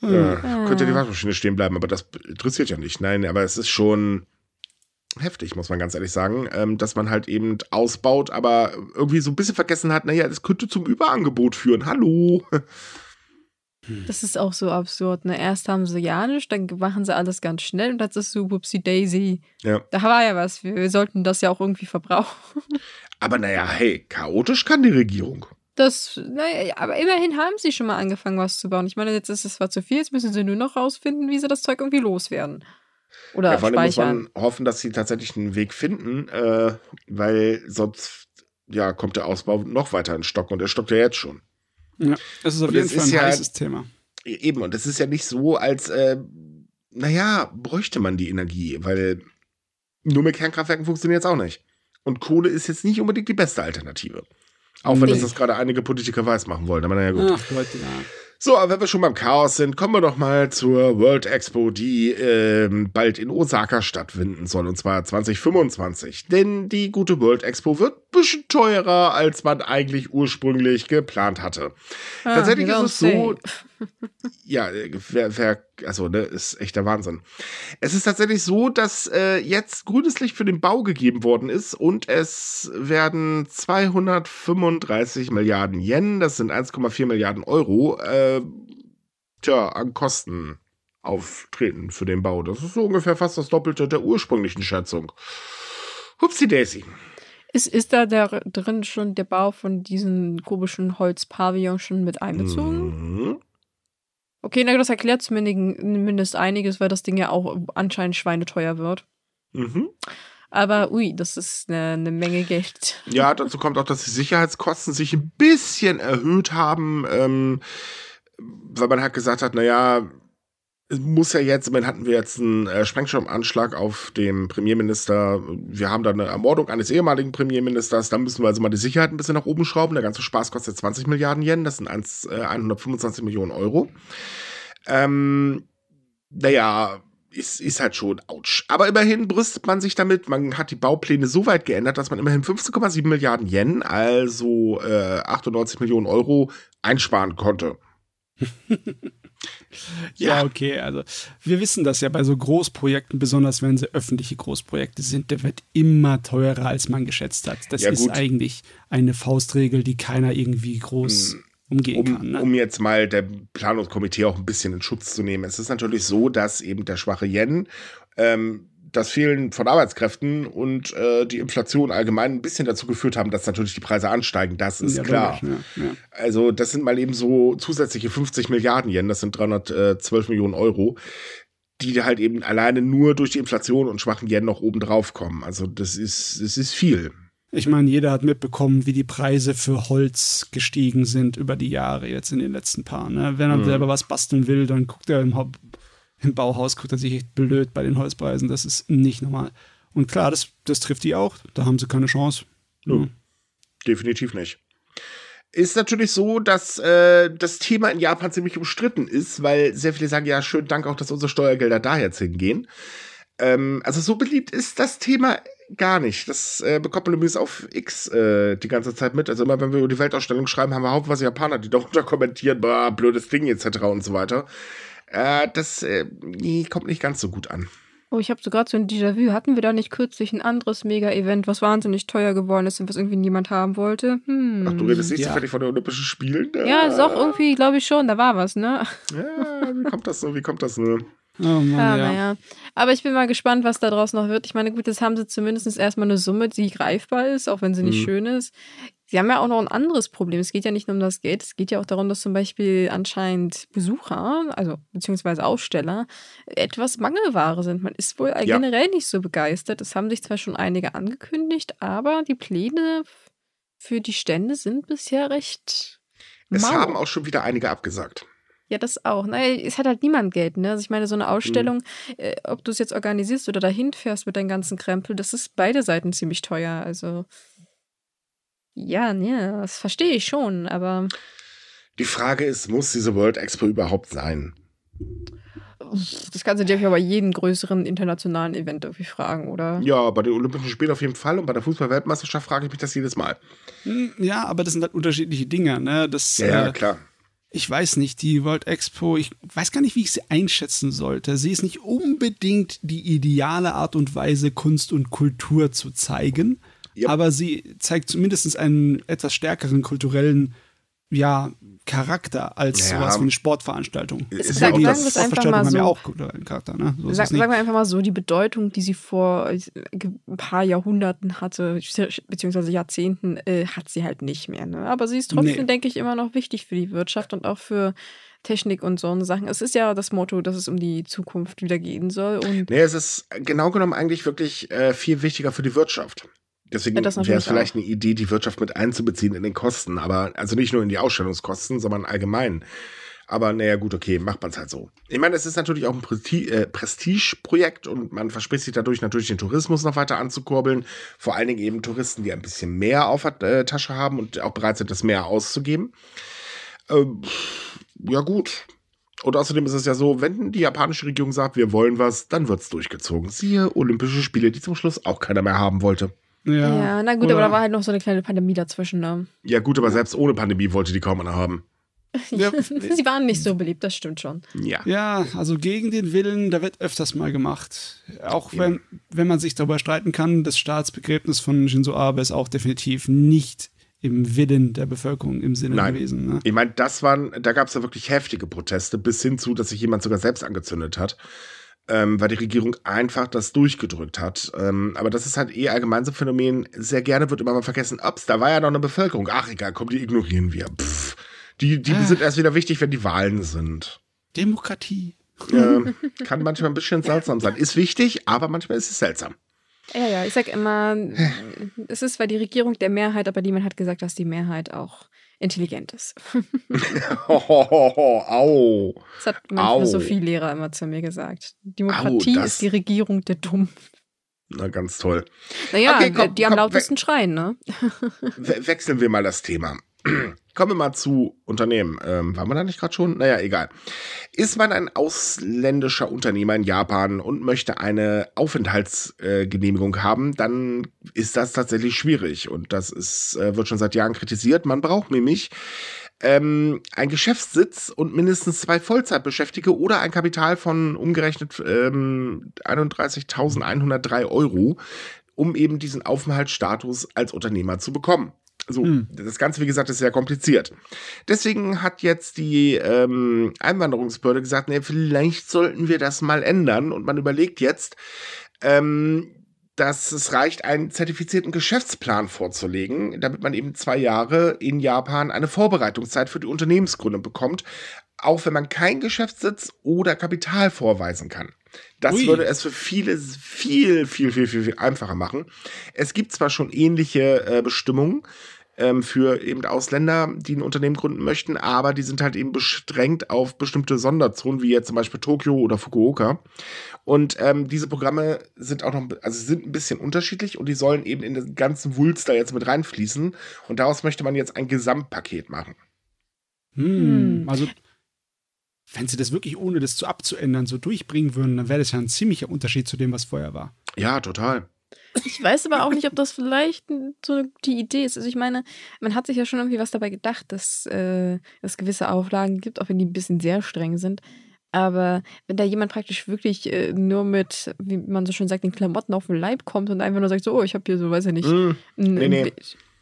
S2: Hm. Ja, könnte die Waschmaschine stehen bleiben, aber das interessiert ja nicht. Nein, aber es ist schon heftig, muss man ganz ehrlich sagen, ähm, dass man halt eben ausbaut, aber irgendwie so ein bisschen vergessen hat, naja, das könnte zum Überangebot führen. Hallo.
S1: Hm. Das ist auch so absurd. Ne? Erst haben sie ja nicht, dann machen sie alles ganz schnell und das ist so Whoopsie Daisy. Ja. Da war ja was. Wir, wir sollten das ja auch irgendwie verbrauchen.
S2: Aber naja, hey, chaotisch kann die Regierung.
S1: Das, naja, aber immerhin haben sie schon mal angefangen, was zu bauen. Ich meine, jetzt ist es zwar zu viel, jetzt müssen sie nur noch rausfinden, wie sie das Zeug irgendwie loswerden. Oder ja, vor allem speichern. muss
S2: man hoffen, dass sie tatsächlich einen Weg finden, äh, weil sonst ja, kommt der Ausbau noch weiter in Stock und der stockt ja jetzt schon.
S3: Ja, das ist auf und jeden Fall ein ja, heißes Thema.
S2: Eben, und es ist ja nicht so, als, äh, naja, bräuchte man die Energie, weil nur mit Kernkraftwerken funktioniert es auch nicht. Und Kohle ist jetzt nicht unbedingt die beste Alternative. Auch wenn nee. das gerade einige Politiker weiß machen wollen. Aber naja, gut. Ach Gott, ja. So, aber wenn wir schon beim Chaos sind, kommen wir doch mal zur World Expo, die äh, bald in Osaka stattfinden soll, und zwar 2025. Denn die gute World Expo wird ein bisschen teurer, als man eigentlich ursprünglich geplant hatte. Ah, Tatsächlich ist es so, ja, wer, wer, also, ne, ist echt der Wahnsinn. Es ist tatsächlich so, dass äh, jetzt grünes Licht für den Bau gegeben worden ist und es werden 235 Milliarden Yen, das sind 1,4 Milliarden Euro, äh, tja, an Kosten auftreten für den Bau. Das ist so ungefähr fast das Doppelte der ursprünglichen Schätzung. Hupsi Daisy.
S1: Ist, ist da der, drin schon der Bau von diesen komischen Holzpavillon schon mit einbezogen? Mhm. Okay, na das erklärt zumindest einiges, weil das Ding ja auch anscheinend schweineteuer wird. Mhm. Aber ui, das ist eine, eine, Menge Geld.
S2: Ja, dazu kommt auch, dass die Sicherheitskosten sich ein bisschen erhöht haben, ähm, weil man halt gesagt hat, naja, muss ja jetzt, immerhin hatten wir jetzt einen äh, Sprengschirmanschlag auf dem Premierminister. Wir haben da eine Ermordung eines ehemaligen Premierministers. Da müssen wir also mal die Sicherheit ein bisschen nach oben schrauben. Der ganze Spaß kostet 20 Milliarden Yen. Das sind 1, äh, 125 Millionen Euro. Ähm, naja, ist, ist halt schon ouch. Aber immerhin brüstet man sich damit. Man hat die Baupläne so weit geändert, dass man immerhin 15,7 Milliarden Yen, also äh, 98 Millionen Euro, einsparen konnte.
S3: ja. ja, okay. Also wir wissen das ja bei so Großprojekten, besonders wenn sie öffentliche Großprojekte sind, der wird immer teurer, als man geschätzt hat. Das ja, ist eigentlich eine Faustregel, die keiner irgendwie groß hm, umgehen
S2: um,
S3: kann. Ne?
S2: Um jetzt mal der Planungskomitee auch ein bisschen in Schutz zu nehmen. Es ist natürlich so, dass eben der schwache Yen ähm, das Fehlen von Arbeitskräften und äh, die Inflation allgemein ein bisschen dazu geführt haben, dass natürlich die Preise ansteigen. Das ist ja, klar. Ja, ja. Also das sind mal eben so zusätzliche 50 Milliarden Yen, das sind 312 Millionen Euro, die halt eben alleine nur durch die Inflation und schwachen Yen noch oben drauf kommen. Also das ist, das ist viel.
S3: Ich meine, jeder hat mitbekommen, wie die Preise für Holz gestiegen sind über die Jahre jetzt in den letzten paar. Ne? Wenn er mhm. selber was basteln will, dann guckt er im Haupt im Bauhaus guckt er sich echt blöd bei den Holzpreisen. Das ist nicht normal. Und klar, das, das trifft die auch. Da haben sie keine Chance.
S2: Ja. Definitiv nicht. Ist natürlich so, dass äh, das Thema in Japan ziemlich umstritten ist, weil sehr viele sagen, ja, schönen Dank auch, dass unsere Steuergelder da jetzt hingehen. Ähm, also so beliebt ist das Thema gar nicht. Das äh, bekommt man übrigens auf X äh, die ganze Zeit mit. Also immer, wenn wir über die Weltausstellung schreiben, haben wir hauptweise Japaner, die darunter kommentieren, bah, blödes Ding etc. und so weiter. Äh, das äh, nee, kommt nicht ganz so gut an.
S1: Oh, ich habe so gerade so ein Déjà-vu. Hatten wir da nicht kürzlich ein anderes Mega-Event, was wahnsinnig teuer geworden ist und was irgendwie niemand haben wollte? Hm.
S2: Ach, du redest nicht ja. zufällig von den Olympischen Spielen?
S1: Ja, ist auch irgendwie, glaube ich schon. Da war was, ne?
S2: Ja, wie kommt das so? Wie kommt das so?
S3: Oh Mann, ah, ja.
S1: Naja. Aber ich bin mal gespannt, was da draus noch wird. Ich meine, gut, jetzt haben sie zumindest erstmal eine Summe, die greifbar ist, auch wenn sie nicht mhm. schön ist. Sie haben ja auch noch ein anderes Problem. Es geht ja nicht nur um das Geld, es geht ja auch darum, dass zum Beispiel anscheinend Besucher, also beziehungsweise Aussteller, etwas Mangelware sind. Man ist wohl ja. generell nicht so begeistert. Es haben sich zwar schon einige angekündigt, aber die Pläne für die Stände sind bisher recht.
S2: Es mau. haben auch schon wieder einige abgesagt.
S1: Ja, das auch. Naja, es hat halt niemand Geld, ne? Also ich meine, so eine Ausstellung, mhm. äh, ob du es jetzt organisierst oder dahin fährst mit deinem ganzen Krempel, das ist beide Seiten ziemlich teuer. Also ja, ne, das verstehe ich schon, aber.
S2: Die Frage ist, muss diese World Expo überhaupt sein?
S1: Das kannst du dir ja bei jedem größeren internationalen Event irgendwie fragen, oder?
S2: Ja, bei den Olympischen Spielen auf jeden Fall und bei der Fußball-Weltmeisterschaft frage ich mich das jedes Mal.
S3: Hm, ja, aber das sind halt unterschiedliche Dinge, ne? Das,
S2: ja, ja äh, klar.
S3: Ich weiß nicht, die World Expo, ich weiß gar nicht, wie ich sie einschätzen sollte. Sie ist nicht unbedingt die ideale Art und Weise, Kunst und Kultur zu zeigen. Yep. Aber sie zeigt zumindest einen etwas stärkeren kulturellen ja, Charakter als ja. sowas wie eine Sportveranstaltung.
S1: Es ist sagen, ja sagen wir einfach mal so. Ja auch kulturellen Charakter, ne? so Sag, sagen wir einfach mal so, die Bedeutung, die sie vor äh, ein paar Jahrhunderten hatte, beziehungsweise Jahrzehnten, äh, hat sie halt nicht mehr. Ne? Aber sie ist trotzdem, nee. denke ich, immer noch wichtig für die Wirtschaft und auch für Technik und so Sachen. Es ist ja das Motto, dass es um die Zukunft wieder gehen soll. Und
S2: nee, es ist genau genommen eigentlich wirklich äh, viel wichtiger für die Wirtschaft. Deswegen ja, wäre es vielleicht auch. eine Idee, die Wirtschaft mit einzubeziehen in den Kosten. Aber also nicht nur in die Ausstellungskosten, sondern allgemein. Aber naja, gut, okay, macht man es halt so. Ich meine, es ist natürlich auch ein Presti äh, Prestigeprojekt und man verspricht sich dadurch natürlich den Tourismus noch weiter anzukurbeln. Vor allen Dingen eben Touristen, die ein bisschen mehr auf der äh, Tasche haben und auch bereit sind, das mehr auszugeben. Ähm, ja, gut. Und außerdem ist es ja so, wenn die japanische Regierung sagt, wir wollen was, dann wird es durchgezogen. Siehe Olympische Spiele, die zum Schluss auch keiner mehr haben wollte.
S1: Ja, ja na gut, Oder aber da war halt noch so eine kleine Pandemie dazwischen. Ne?
S2: Ja, gut, aber selbst ohne Pandemie wollte die kaum einer haben.
S1: Ja. Sie waren nicht so beliebt, das stimmt schon.
S2: Ja.
S3: Ja, also gegen den Willen, da wird öfters mal gemacht. Auch wenn, wenn man sich darüber streiten kann, das Staatsbegräbnis von Shinzo Abe ist auch definitiv nicht im Willen der Bevölkerung im Sinne Nein. gewesen. Ne?
S2: Ich meine, das waren, da gab es ja wirklich heftige Proteste, bis hin zu, dass sich jemand sogar selbst angezündet hat ähm, weil die Regierung einfach das durchgedrückt hat. Ähm, aber das ist halt eh allgemein so ein Phänomen. Sehr gerne wird immer mal vergessen, ups, da war ja noch eine Bevölkerung. Ach egal, komm, die ignorieren wir. Pff. Die, die ah. sind erst wieder wichtig, wenn die Wahlen sind.
S3: Demokratie.
S2: Ähm, kann manchmal ein bisschen seltsam sein. Ist wichtig, aber manchmal ist es seltsam.
S1: Ja, ja, ich sag immer, es ist zwar die Regierung der Mehrheit, aber niemand hat gesagt, dass die Mehrheit auch Intelligentes.
S2: Au.
S1: Das hat manchmal
S2: Au.
S1: Sophie-Lehrer immer zu mir gesagt. Demokratie
S2: das-
S1: ist die Regierung der Dummen.
S2: Na, ganz toll.
S1: Naja,
S2: Okay, komm,
S1: die am
S2: komm,
S1: lautesten schreien, ne?
S2: We wechseln wir mal das Thema. Kommen wir mal zu Unternehmen. Ähm, waren wir da nicht gerade schon? Naja, egal. Ist man ein ausländischer Unternehmer in Japan und möchte eine Aufenthaltsgenehmigung haben, dann ist das tatsächlich schwierig. Und das ist, äh, wird schon seit Jahren kritisiert. Man braucht nämlich ähm, ein Geschäftssitz und mindestens zwei Vollzeitbeschäftigte oder ein Kapital von umgerechnet ähm, 31.103 Euro, um eben diesen Aufenthaltsstatus als Unternehmer zu bekommen. So,
S3: Hm.
S2: das Ganze, wie gesagt, ist sehr kompliziert. Deswegen hat jetzt die ähm, Einwanderungsbehörde gesagt, nee, vielleicht sollten wir das mal ändern. Und man überlegt jetzt, ähm, dass es reicht, einen zertifizierten Geschäftsplan vorzulegen, damit man eben zwei Jahre in Japan eine Vorbereitungszeit für die Unternehmensgründung bekommt, auch wenn man keinen Geschäftssitz oder Kapital vorweisen kann. Das
S3: Ui.
S2: würde es für viele viel, viel, viel, viel, viel einfacher machen. Es gibt zwar schon ähnliche äh, Bestimmungen ähm, für eben Ausländer, die ein Unternehmen gründen möchten, aber die sind halt eben beschränkt auf bestimmte Sonderzonen, wie jetzt zum Beispiel Tokio oder Fukuoka. Und ähm, diese Programme sind auch noch, also sind ein bisschen unterschiedlich und die sollen eben in den ganzen Wulst da jetzt mit reinfließen. Und daraus möchte man jetzt ein Gesamtpaket machen.
S3: Hm.
S1: Hm.
S3: Also, wenn sie das wirklich ohne das zu abzuändern so durchbringen würden, dann wäre das ja ein ziemlicher Unterschied zu dem, was vorher war.
S2: Ja, total.
S1: Ich weiß aber auch nicht, ob das vielleicht so die Idee ist. Also ich meine, man hat sich ja schon irgendwie was dabei gedacht, dass äh, es gewisse Auflagen gibt, auch wenn die ein bisschen sehr streng sind. Aber wenn da jemand praktisch wirklich äh, nur mit, wie man so schön sagt, den Klamotten auf den Leib kommt und einfach nur sagt, so, oh, ich habe hier so, weiß ich nicht.
S2: Mm, nee, nee.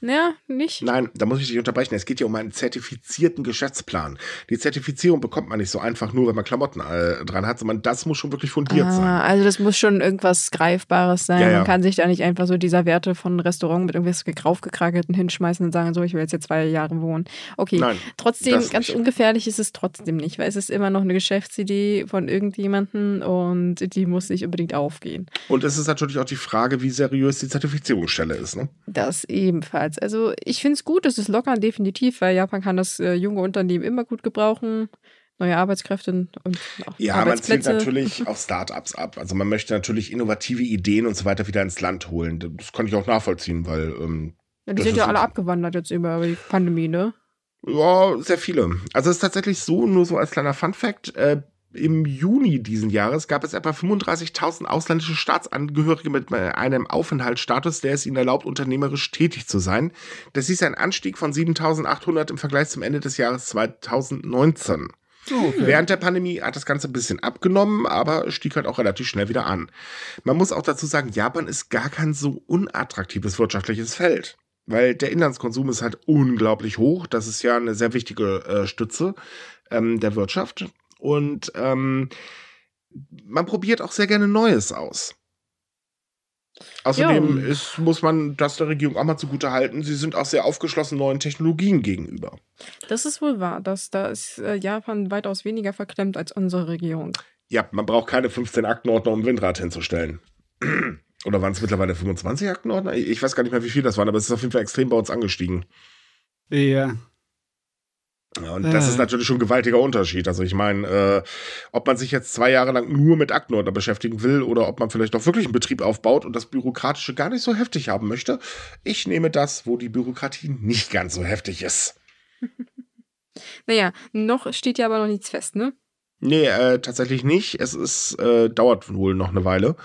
S1: Ja, nicht?
S2: Nein, da muss ich dich unterbrechen. Es geht ja um einen zertifizierten Geschäftsplan. Die Zertifizierung bekommt man nicht so einfach nur, wenn man Klamotten äh, dran hat, sondern das muss schon wirklich fundiert sein.
S1: Ah, also das muss schon irgendwas Greifbares sein.
S2: Ja, ja.
S1: Man kann sich da nicht einfach so dieser Werte von Restaurant mit irgendwas gekraufgekrakelten hinschmeißen und sagen, so, ich will jetzt hier zwei Jahre wohnen. Okay,
S2: Nein,
S1: trotzdem, ganz
S2: nicht.
S1: ungefährlich ist es trotzdem nicht, weil es ist immer noch eine Geschäftsidee von irgendjemandem und die muss nicht unbedingt aufgehen.
S2: Und es ist natürlich auch die Frage, wie seriös die Zertifizierungsstelle ist. Ne?
S1: Das ebenfalls. Also ich finde es gut, es ist locker, definitiv, weil Japan kann das äh, junge Unternehmen immer gut gebrauchen. Neue Arbeitskräfte und auch
S2: Ja, man zielt natürlich auf Startups ab. Also man möchte natürlich innovative Ideen und so weiter wieder ins Land holen. Das kann ich auch nachvollziehen, weil ähm,
S1: Ja, die sind ja alle abgewandert jetzt über die Pandemie, ne?
S2: Ja, sehr viele. Also es ist tatsächlich so, nur so als kleiner Fun-Fact, äh, im Juni diesen Jahres gab es etwa 35.000 ausländische Staatsangehörige mit äh, einem Aufenthaltsstatus, der es ihnen erlaubt, unternehmerisch tätig zu sein. Das ist ein Anstieg von 7.800 im Vergleich zum Ende des Jahres 2019.
S3: Okay.
S2: Während der Pandemie hat das Ganze ein bisschen abgenommen, aber stieg halt auch relativ schnell wieder an. Man muss auch dazu sagen, Japan ist gar kein so unattraktives wirtschaftliches Feld. Weil der Inlandskonsum ist halt unglaublich hoch. Das ist ja eine sehr wichtige äh, Stütze ähm, der Wirtschaft. Und ähm, man probiert auch sehr gerne Neues aus. Außerdem
S1: Ja.
S2: ist, muss man das der Regierung auch mal zugute halten. Sie sind auch sehr aufgeschlossen neuen Technologien gegenüber.
S1: Das ist wohl wahr. dass da ist äh, Japan weitaus weniger verklemmt als unsere Regierung.
S2: Ja, man braucht keine 15 Aktenordner, um ein Windrad hinzustellen. Oder waren es mittlerweile 25 Aktenordner? Ich ich weiß gar nicht mehr, wie viel das waren, aber es ist auf jeden Fall extrem bei uns angestiegen.
S3: Ja.
S2: Ja, und das ist natürlich schon ein gewaltiger Unterschied. Also ich meine, äh, ob man sich jetzt zwei Jahre lang nur mit Aktenordner beschäftigen will oder ob man vielleicht auch wirklich einen Betrieb aufbaut und das Bürokratische gar nicht so heftig haben möchte. Ich nehme das, wo die Bürokratie nicht ganz so heftig ist.
S1: Naja, noch steht ja aber noch nichts fest, ne?
S2: Nee, äh, tatsächlich nicht. Es ist, äh, dauert wohl noch eine Weile.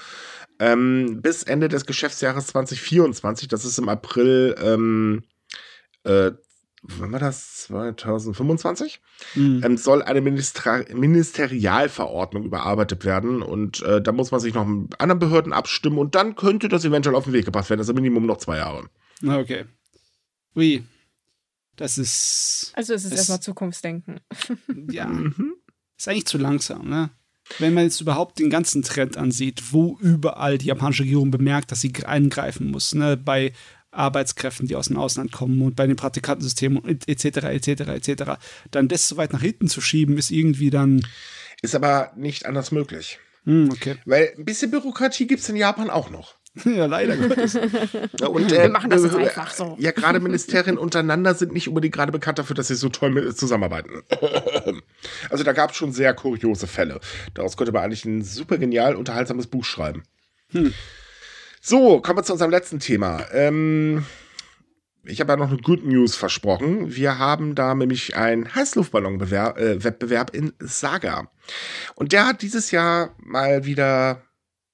S2: Ähm, bis Ende des Geschäftsjahres 2024, das ist im April, ähm, äh, wann war das? 2025?
S3: Hm.
S2: Ähm, soll eine Minister Ministerialverordnung überarbeitet werden und äh, da muss man sich noch mit anderen Behörden abstimmen und dann könnte das eventuell auf den Weg gebracht werden. Also Minimum noch zwei Jahre.
S3: Okay. Ui. Das ist.
S1: Also es ist erstmal Zukunftsdenken.
S3: Ja.
S2: Mhm.
S3: Ist eigentlich zu langsam, ne? Wenn man jetzt überhaupt den ganzen Trend ansieht, wo überall die japanische Regierung bemerkt, dass sie eingreifen muss, ne? Bei Arbeitskräften, die aus dem Ausland kommen und bei den Praktikantensystemen und etc., etc., etc., dann das so weit nach hinten zu schieben, ist irgendwie dann,
S2: Ist aber nicht anders möglich.
S3: hm, okay.
S2: Weil ein bisschen Bürokratie gibt es in Japan auch noch.
S3: Ja, leider Gottes.
S2: Ja, und,
S1: Wir
S2: äh,
S1: machen das
S2: äh,
S1: einfach so.
S2: Ja, gerade Ministerien untereinander sind nicht unbedingt gerade bekannt dafür, dass sie so toll mit, zusammenarbeiten. also da gab es schon sehr kuriose Fälle. Daraus könnte man eigentlich ein super genial unterhaltsames Buch schreiben. So, kommen wir zu unserem letzten Thema. Ähm, ich habe ja noch eine Good News versprochen. Wir haben da nämlich einen Heißluftballon-Wettbewerb in Saga. Und der hat dieses Jahr mal wieder,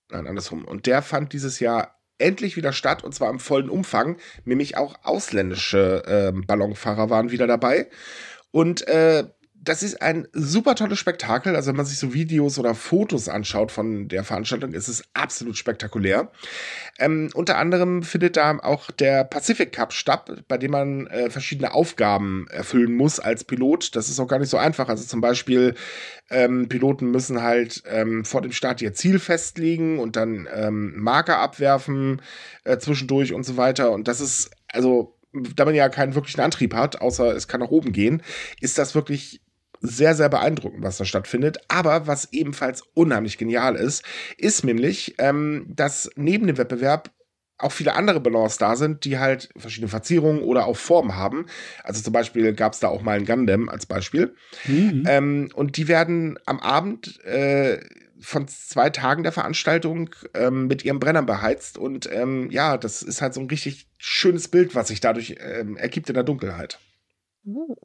S2: nein, andersrum. Und der fand dieses Jahr endlich wieder statt und zwar im vollen Umfang. Nämlich auch ausländische ähm, Ballonfahrer waren wieder dabei. Und äh, das ist ein super tolles Spektakel. Also wenn man sich so Videos oder Fotos anschaut von der Veranstaltung, ist es absolut spektakulär. Ähm, unter anderem findet da auch der Pacific Cup statt, bei dem man äh, verschiedene Aufgaben erfüllen muss als Pilot. Das ist auch gar nicht so einfach. Also zum Beispiel ähm, Piloten müssen halt ähm, vor dem Start ihr Ziel festlegen und dann ähm, Marker abwerfen äh, zwischendurch und so weiter. Und das ist also da man ja keinen wirklichen Antrieb hat, außer es kann nach oben gehen, ist das wirklich sehr, sehr beeindruckend, was da stattfindet. Aber was ebenfalls unheimlich genial ist, ist nämlich, ähm, dass neben dem Wettbewerb auch viele andere Ballons da sind, die halt verschiedene Verzierungen oder auch Formen haben. Also zum Beispiel gab es da auch mal ein Gundam als Beispiel.
S3: Mhm.
S2: Ähm, und die werden am Abend äh, von zwei Tagen der Veranstaltung ähm, mit ihren Brennern beheizt. Und ähm, ja, das ist halt so ein richtig schönes Bild, was sich dadurch ähm, ergibt in der Dunkelheit.
S1: Oh.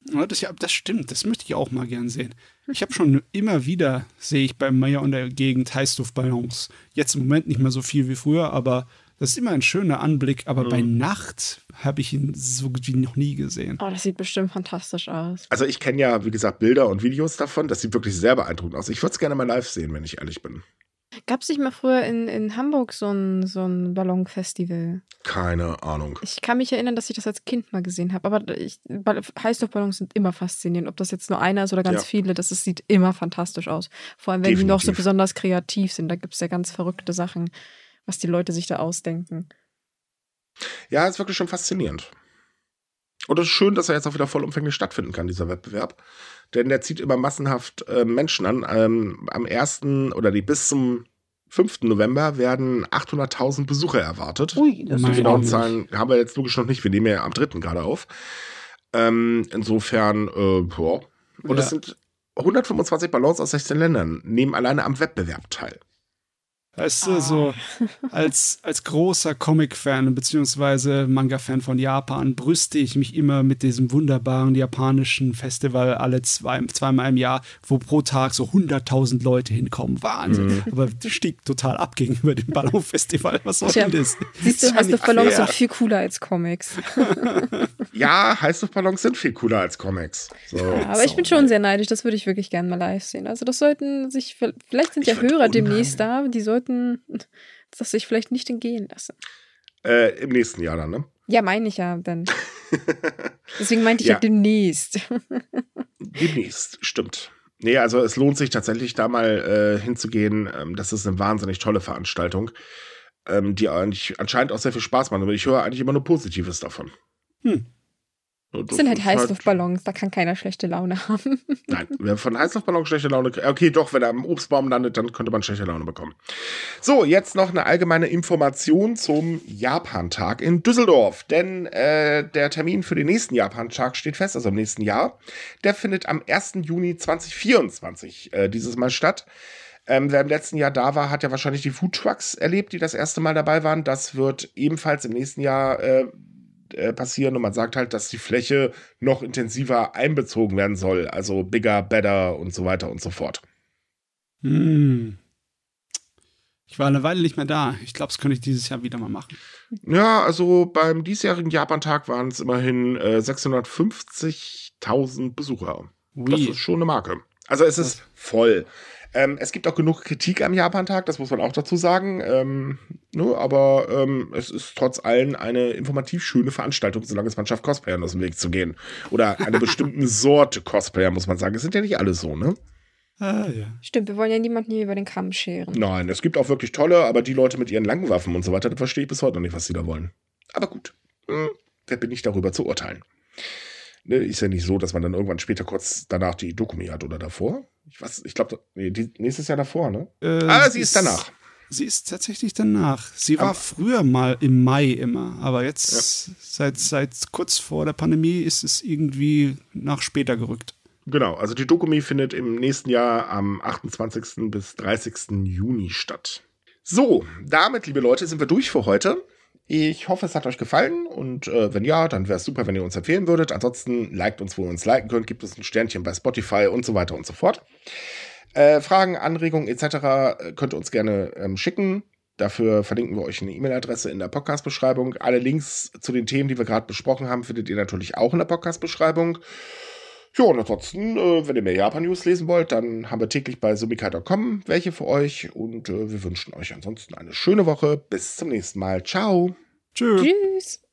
S3: Das, ja, das stimmt, das möchte ich auch mal gern sehen. Ich habe schon immer wieder, sehe ich beim Meier und der Gegend Heißluftballons. Jetzt im Moment nicht mehr so viel wie früher, aber das ist immer ein schöner Anblick. Aber bei Nacht habe ich ihn so gut wie noch nie gesehen.
S1: oh, das sieht bestimmt fantastisch aus.
S2: Also ich kenne ja, wie gesagt, Bilder und Videos davon. Das sieht wirklich sehr beeindruckend aus. Ich würde es gerne mal live sehen, wenn ich ehrlich bin.
S1: Gab es nicht mal früher in, in Hamburg so ein, so ein Ballonfestival?
S2: Keine Ahnung.
S1: Ich kann mich erinnern, dass ich das als Kind mal gesehen habe. Aber ich, Ball- Heißluftballons sind immer faszinierend. Ob das jetzt nur einer ist oder ganz
S2: Ja.
S1: viele, das ist, sieht immer fantastisch aus. Vor allem, wenn die noch so
S2: Definitiv.
S1: besonders kreativ sind. Da gibt es ja ganz verrückte Sachen, was die Leute sich da ausdenken.
S2: Ja, ist wirklich schon faszinierend. Und es ist schön, dass er jetzt auch wieder vollumfänglich stattfinden kann, dieser Wettbewerb. Denn der zieht immer massenhaft äh, Menschen an. Ähm, am 1. oder die bis zum 5. November werden 800.000 Besucher erwartet.
S1: Ui, das
S2: Die genauen. Zahlen haben wir jetzt logisch noch nicht. Wir nehmen ja am 3. gerade auf. Ähm, insofern, äh, ja. Und
S3: Ja.
S2: es sind 125 Ballons aus 16 Ländern, nehmen alleine am Wettbewerb teil.
S3: Weißt du, so als, als großer Comic-Fan beziehungsweise Manga-Fan von Japan brüste ich mich immer mit diesem wunderbaren japanischen Festival alle zwei, zweimal im Jahr, wo pro Tag so 100.000 Leute hinkommen. Wahnsinn. Aber das stieg total ab gegenüber dem Ballon-Festival. Was soll denn das?
S1: Siehst du,
S2: ja
S1: Heißluftballons sind viel cooler als Comics.
S2: Ja, Heißluftballons sind viel cooler als Comics. So.
S1: Aber ich bin schon sehr neidisch, das würde ich wirklich gerne mal live sehen. Also das sollten sich, vielleicht sind
S2: Ich
S1: ja Hörer demnächst da, die sollten das sich vielleicht nicht entgehen lassen.
S2: Äh, Im nächsten Jahr dann, ne?
S1: Ja, meine ich ja dann. Deswegen meinte ich ja,
S2: Ja.
S1: demnächst.
S2: Demnächst, stimmt. Nee, also es lohnt sich tatsächlich da mal äh, hinzugehen. Ähm, das ist eine wahnsinnig tolle Veranstaltung, ähm, die eigentlich anscheinend auch sehr viel Spaß macht. Aber ich höre eigentlich immer nur Positives davon.
S3: Hm.
S2: Und
S1: Das sind halt
S2: ist
S1: Heißluftballons, da kann keiner schlechte Laune haben.
S2: Nein, wer von Heißluftballon schlechte Laune kriegt. Okay, doch, wenn er am Obstbaum landet, dann könnte man schlechte Laune bekommen. So, jetzt noch eine allgemeine Information zum Japan-Tag in Düsseldorf. Denn äh, der Termin für den nächsten Japan-Tag steht fest, also im nächsten Jahr. Der findet am 1. Juni 2024 äh, dieses Mal statt. Ähm, wer im letzten Jahr da war, hat ja wahrscheinlich die Food Trucks erlebt, die das erste Mal dabei waren. Das wird ebenfalls im nächsten Jahr äh, äh, passieren und man sagt halt, dass die Fläche noch intensiver einbezogen werden soll. Also bigger, better und so weiter und so fort.
S3: Hm. Ich war eine Weile nicht mehr da. Ich glaube, das könnte ich dieses Jahr wieder mal machen.
S2: Ja, also beim diesjährigen Japan-Tag waren es immerhin äh, 650.000 Besucher. Das
S3: Ui.
S2: ist schon eine Marke. Also es ist voll. Ähm, es gibt auch genug Kritik am Japan-Tag, das muss man auch dazu sagen. Ähm, ne, aber ähm, es ist trotz allem eine informativ schöne Veranstaltung, solange es man schafft, Cosplayern aus dem Weg zu gehen. Oder einer bestimmten Sorte Cosplayer, muss man sagen. Es sind ja nicht alle so, ne?
S3: Ah, ja.
S1: Stimmt, wir wollen ja niemanden hier über den Kamm scheren.
S2: Nein, es gibt auch wirklich tolle, aber die Leute mit ihren langen Waffen und so weiter, da verstehe ich bis heute noch nicht, was sie da wollen. Aber gut, hm, wer bin ich darüber zu urteilen? Ne, ist ja nicht so, dass man dann irgendwann später kurz danach die Dokumi hat oder davor. Ich weiß, ich glaube, nee, nächstes Jahr davor, ne?
S3: Äh,
S2: Ah, sie ist danach.
S3: Sie ist tatsächlich danach. Sie war früher mal im Mai immer, aber jetzt seit, seit kurz vor der Pandemie ist es irgendwie nach später gerückt.
S2: Genau, also die Dokumi findet im nächsten Jahr am 28. bis 30. Juni statt. So, damit, liebe Leute, sind wir durch für heute. Ich hoffe, es hat euch gefallen und äh, wenn ja, dann wäre es super, wenn ihr uns empfehlen würdet. Ansonsten liked uns, wo ihr uns liken könnt, gibt es ein Sternchen bei Spotify und so weiter und so fort. Äh, Fragen, Anregungen etc. äh, könnt ihr uns gerne ähm, schicken. Dafür verlinken wir euch eine E-Mail-Adresse in der Podcast-Beschreibung. Alle Links zu den Themen, die wir gerade besprochen haben, findet ihr natürlich auch in der Podcast-Beschreibung. Ja, und ansonsten, äh, wenn ihr mehr Japan-News lesen wollt, dann haben wir täglich bei sumika.com welche für euch und äh, wir wünschen euch ansonsten eine schöne Woche. Bis zum nächsten Mal. Ciao.
S3: Tschüss.
S1: Tschüss.